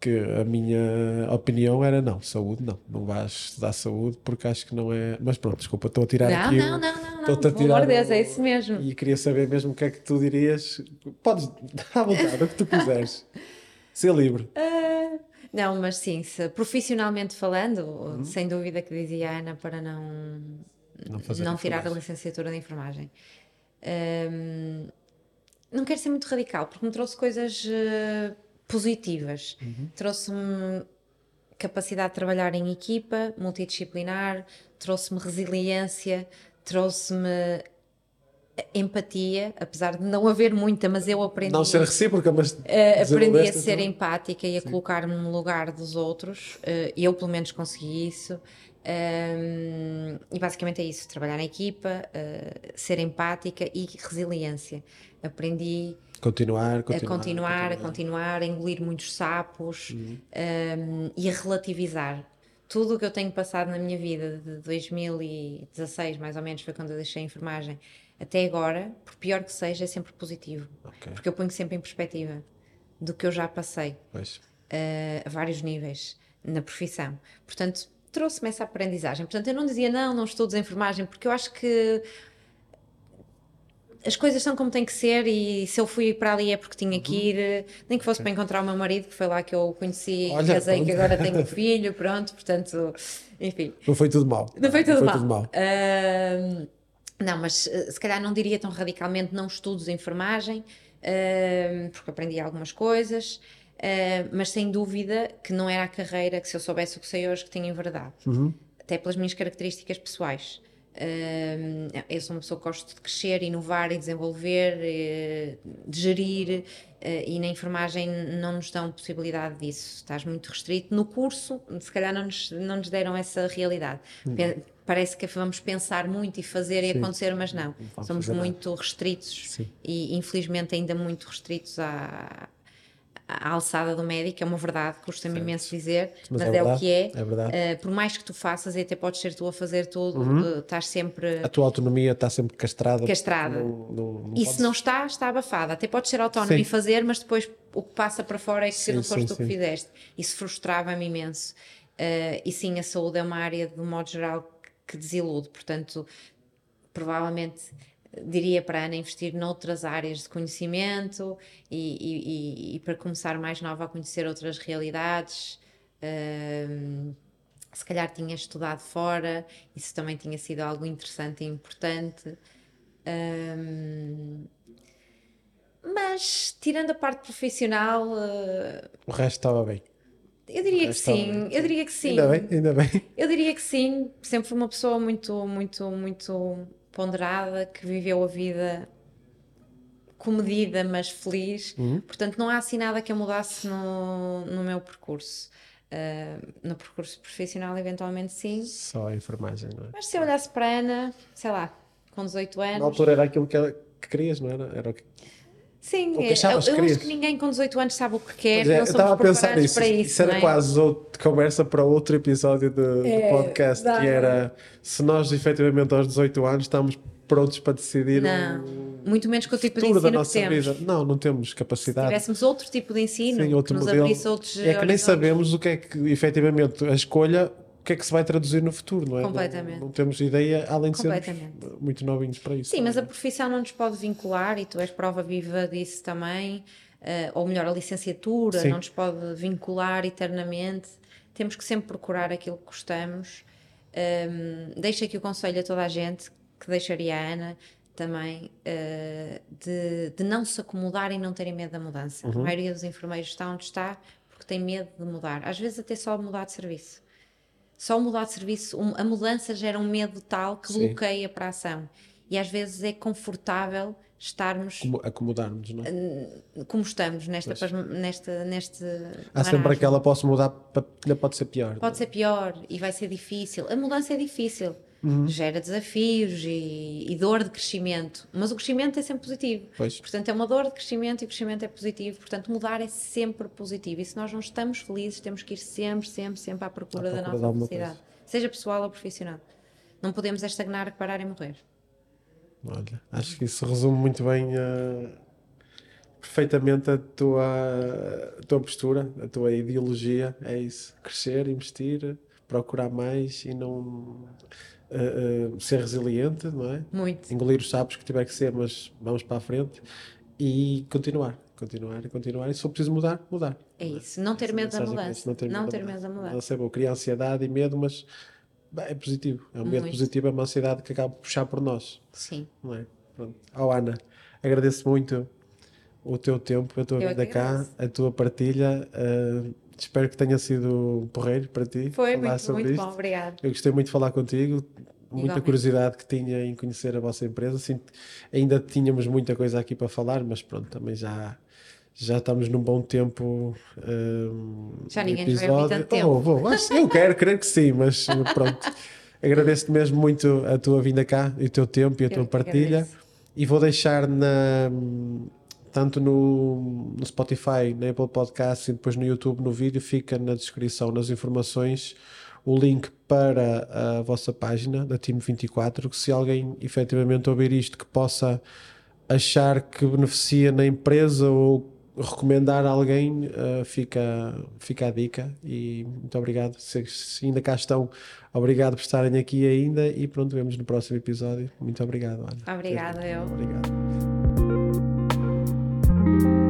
que a minha opinião era não, saúde não, não vais estudar saúde porque acho que não é. Mas pronto, desculpa, estou a tirar não, aqui. não, o- não, não, não, estou-te a tirar Deus, o- é isso mesmo. E queria saber mesmo o que é que tu dirias. Podes dar à vontade, o que tu quiseres. Ser livre. Ah, não, mas sim, se, profissionalmente falando, Uhum. sem dúvida que dizia a Ana para não, Não não tirar a licenciatura de enfermagem. Ahm, não quero ser muito radical, porque me trouxe coisas eh, positivas. Uhum. Trouxe-me capacidade de trabalhar em equipa, multidisciplinar, trouxe-me resiliência, trouxe-me empatia, apesar de não haver muita, mas eu aprendi. Não ser recíproca, mas. Uh, aprendi a ser então? empática e a colocar-me no lugar dos outros. Uh, eu, pelo menos, consegui isso. Um, e basicamente é isso: trabalhar em equipa, uh, ser empática e resiliência. Aprendi Continuar, a continuar. continuar, a continuar, a engolir muitos sapos Uhum. um, e a relativizar. Tudo o que eu tenho passado na minha vida de 2016, mais ou menos, foi quando eu deixei a enfermagem, até agora, por pior que seja, é sempre positivo. Ok, Porque eu ponho sempre em perspectiva do que eu já passei eh, a vários níveis na profissão. Portanto, trouxe-me essa aprendizagem. Portanto, eu não dizia não, não estudo em enfermagem, porque eu acho que as coisas são como têm que ser e se eu fui para ali é porque tinha que ir, nem que fosse para encontrar o meu marido, que foi lá que eu o conheci, Olha, casei, que agora tenho um filho, pronto, portanto, enfim. Não foi tudo mal. Não foi tudo mal. tudo mal. Ahm, não, mas eh, se calhar não diria tão radicalmente não estudos enfermagem, ahm, porque aprendi algumas coisas, ahm, mas sem dúvida que não era a carreira que se eu soubesse o que sei hoje que tinha enverdado. Uhum. Até pelas minhas características pessoais. Ahm, eu sou uma pessoa que gosto de crescer, inovar e desenvolver, eh, de gerir, eh, e na enfermagem não nos dão possibilidade disso. Estás muito restrito. No curso, se calhar não nos, não nos deram essa realidade. Pe- Parece que vamos pensar muito e fazer e Sim. acontecer, mas não. vamos Somos nada. muito restritos Sim. e infelizmente ainda muito restritos à, à alçada do médico. É uma verdade, custa-me imenso dizer, Mas mas, é é, o verdade, que é. é. Uh, por mais que tu faças, e até podes ser tu a fazer tudo, uh, estás sempre A tua autonomia está sempre castrada. castrada. Não, não, não e podes- se não está, está abafada. Até podes ser autónomo Sim. e fazer, mas depois o que passa para fora é que Sim, não foste sim, tu que sim. fizeste. Isso frustrava-me imenso. Uh, e sim, a saúde é uma área, de um modo geral, que desilude. Portanto, provavelmente diria para a Ana investir noutras áreas de conhecimento e, e- e- para começar mais nova a conhecer outras realidades. Se calhar tinha estudado fora, isso também tinha sido algo interessante e importante. Mas, tirando a parte profissional, eh, O resto estava bem. eu diria que sim, bem. eu diria que sim. Ainda bem, ainda bem. Eu diria que sim, sempre fui uma pessoa muito, muito, muito ponderada, que viveu a vida comedida, mas feliz. Uhum. Portanto, não há assim nada que eu mudasse no, no meu percurso. Ah, no percurso profissional, eventualmente sim. Só a enfermagem, não é? Mas se eu olhasse para a Ana, sei lá, com 18 Na anos. altura era aquilo que, ela- que querias, não era? Era o que... Sim, eu, achavas que eu acho que ninguém com 18 anos sabe o que quer, é, não eu estava a pensar nisso. para isso. Isso era é? quase outra conversa para outro episódio de É, podcast, dá, que era se nós efetivamente aos 18 anos estamos prontos para decidir Não, o muito menos com o tipo de futuro da ensino que nossa temos. vida. Não, não temos Se capacidade. tivéssemos outro tipo de ensino Sim, outro que nos modelo. abrisse outros É que nem horizontes. sabemos o que é que efetivamente a escolha que é que se vai traduzir no futuro, não é? Completamente. Não, não temos ideia, além de sermos muito novinhos para isso. Sim, mas é? a profissão não nos pode vincular e tu és prova viva disso também, eh, ou melhor, a licenciatura Sim. não nos pode vincular eternamente. Temos que sempre procurar aquilo que gostamos. Um, deixo aqui o conselho a toda a gente, que deixaria a Ana também, eh, de, de não se acomodar e não terem medo da mudança. Uhum. A maioria dos enfermeiros está onde está porque tem medo de mudar. Às vezes até só mudar de serviço. Só mudar de serviço, um- a mudança gera um medo tal que Sim. bloqueia para a ação. E às vezes é confortável estarmos Como- acomodarmos, não é? como estamos nesta, pasma- nesta, neste Há sempre marasmo. aquela, posso mudar, pa- ainda pode ser pior. Pode ser pior e vai ser difícil. A mudança é difícil. Uhum. Gera desafios e, e dor de crescimento. Mas o crescimento é sempre positivo. Pois. Portanto, é uma dor de crescimento e o crescimento é positivo. Portanto, mudar é sempre positivo. E se nós não estamos felizes, temos que ir sempre, sempre, sempre à procura, À procura da nossa felicidade. Seja pessoal ou profissional. Não podemos é estagnar, parar e morrer. Olha, acho que isso resume muito bem eh, perfeitamente a tua, a tua postura, a tua ideologia. É isso. Crescer, investir, procurar mais e não eh, ser resiliente, não é? Muito. Engolir os sapos que tiver que ser, mas vamos para a frente e continuar. Continuar e continuar. E se for preciso mudar, mudar. É isso. Não ter medo da é mudança. Não ter medo, da medo da mudança. Mudança é bom. Cria ansiedade e medo, mas bem, é positivo. É um medo Muito. positivo, é uma ansiedade que acaba por puxar por nós. Sim. Não é? Pronto. Ó Ana, agradeço muito o teu tempo, a tua Eu é vinda que cá, a tua partilha. uh, espero que tenha sido um porreiro para ti. Foi muito, muito isto. bom. Obrigada. Eu gostei muito de falar contigo. Muita Igualmente. curiosidade que tinha em conhecer a vossa empresa. Sim, ainda tínhamos muita coisa aqui para falar, mas pronto, também já, já estamos num bom tempo. um, Já ninguém nos vai episódio. tanto tempo. Oh, vou, acho- eu quero, creio que sim, mas pronto. Agradeço-te mesmo muito a tua vinda cá, e o teu tempo e a Eu tua partilha. agradeço. E vou deixar na, tanto no, no Spotify, na Apple Podcasts e depois no YouTube, no vídeo, fica na descrição, nas informações, o link para a vossa página da Team 24, que se alguém efetivamente ouvir isto que possa achar que beneficia na empresa ou recomendar a alguém, eh, fica, fica a dica e muito obrigado. Se, se ainda cá estão, obrigado por estarem aqui ainda e pronto, vemos no próximo episódio. Muito obrigado, Ana. Obrigada, eu. Obrigado. Thank you.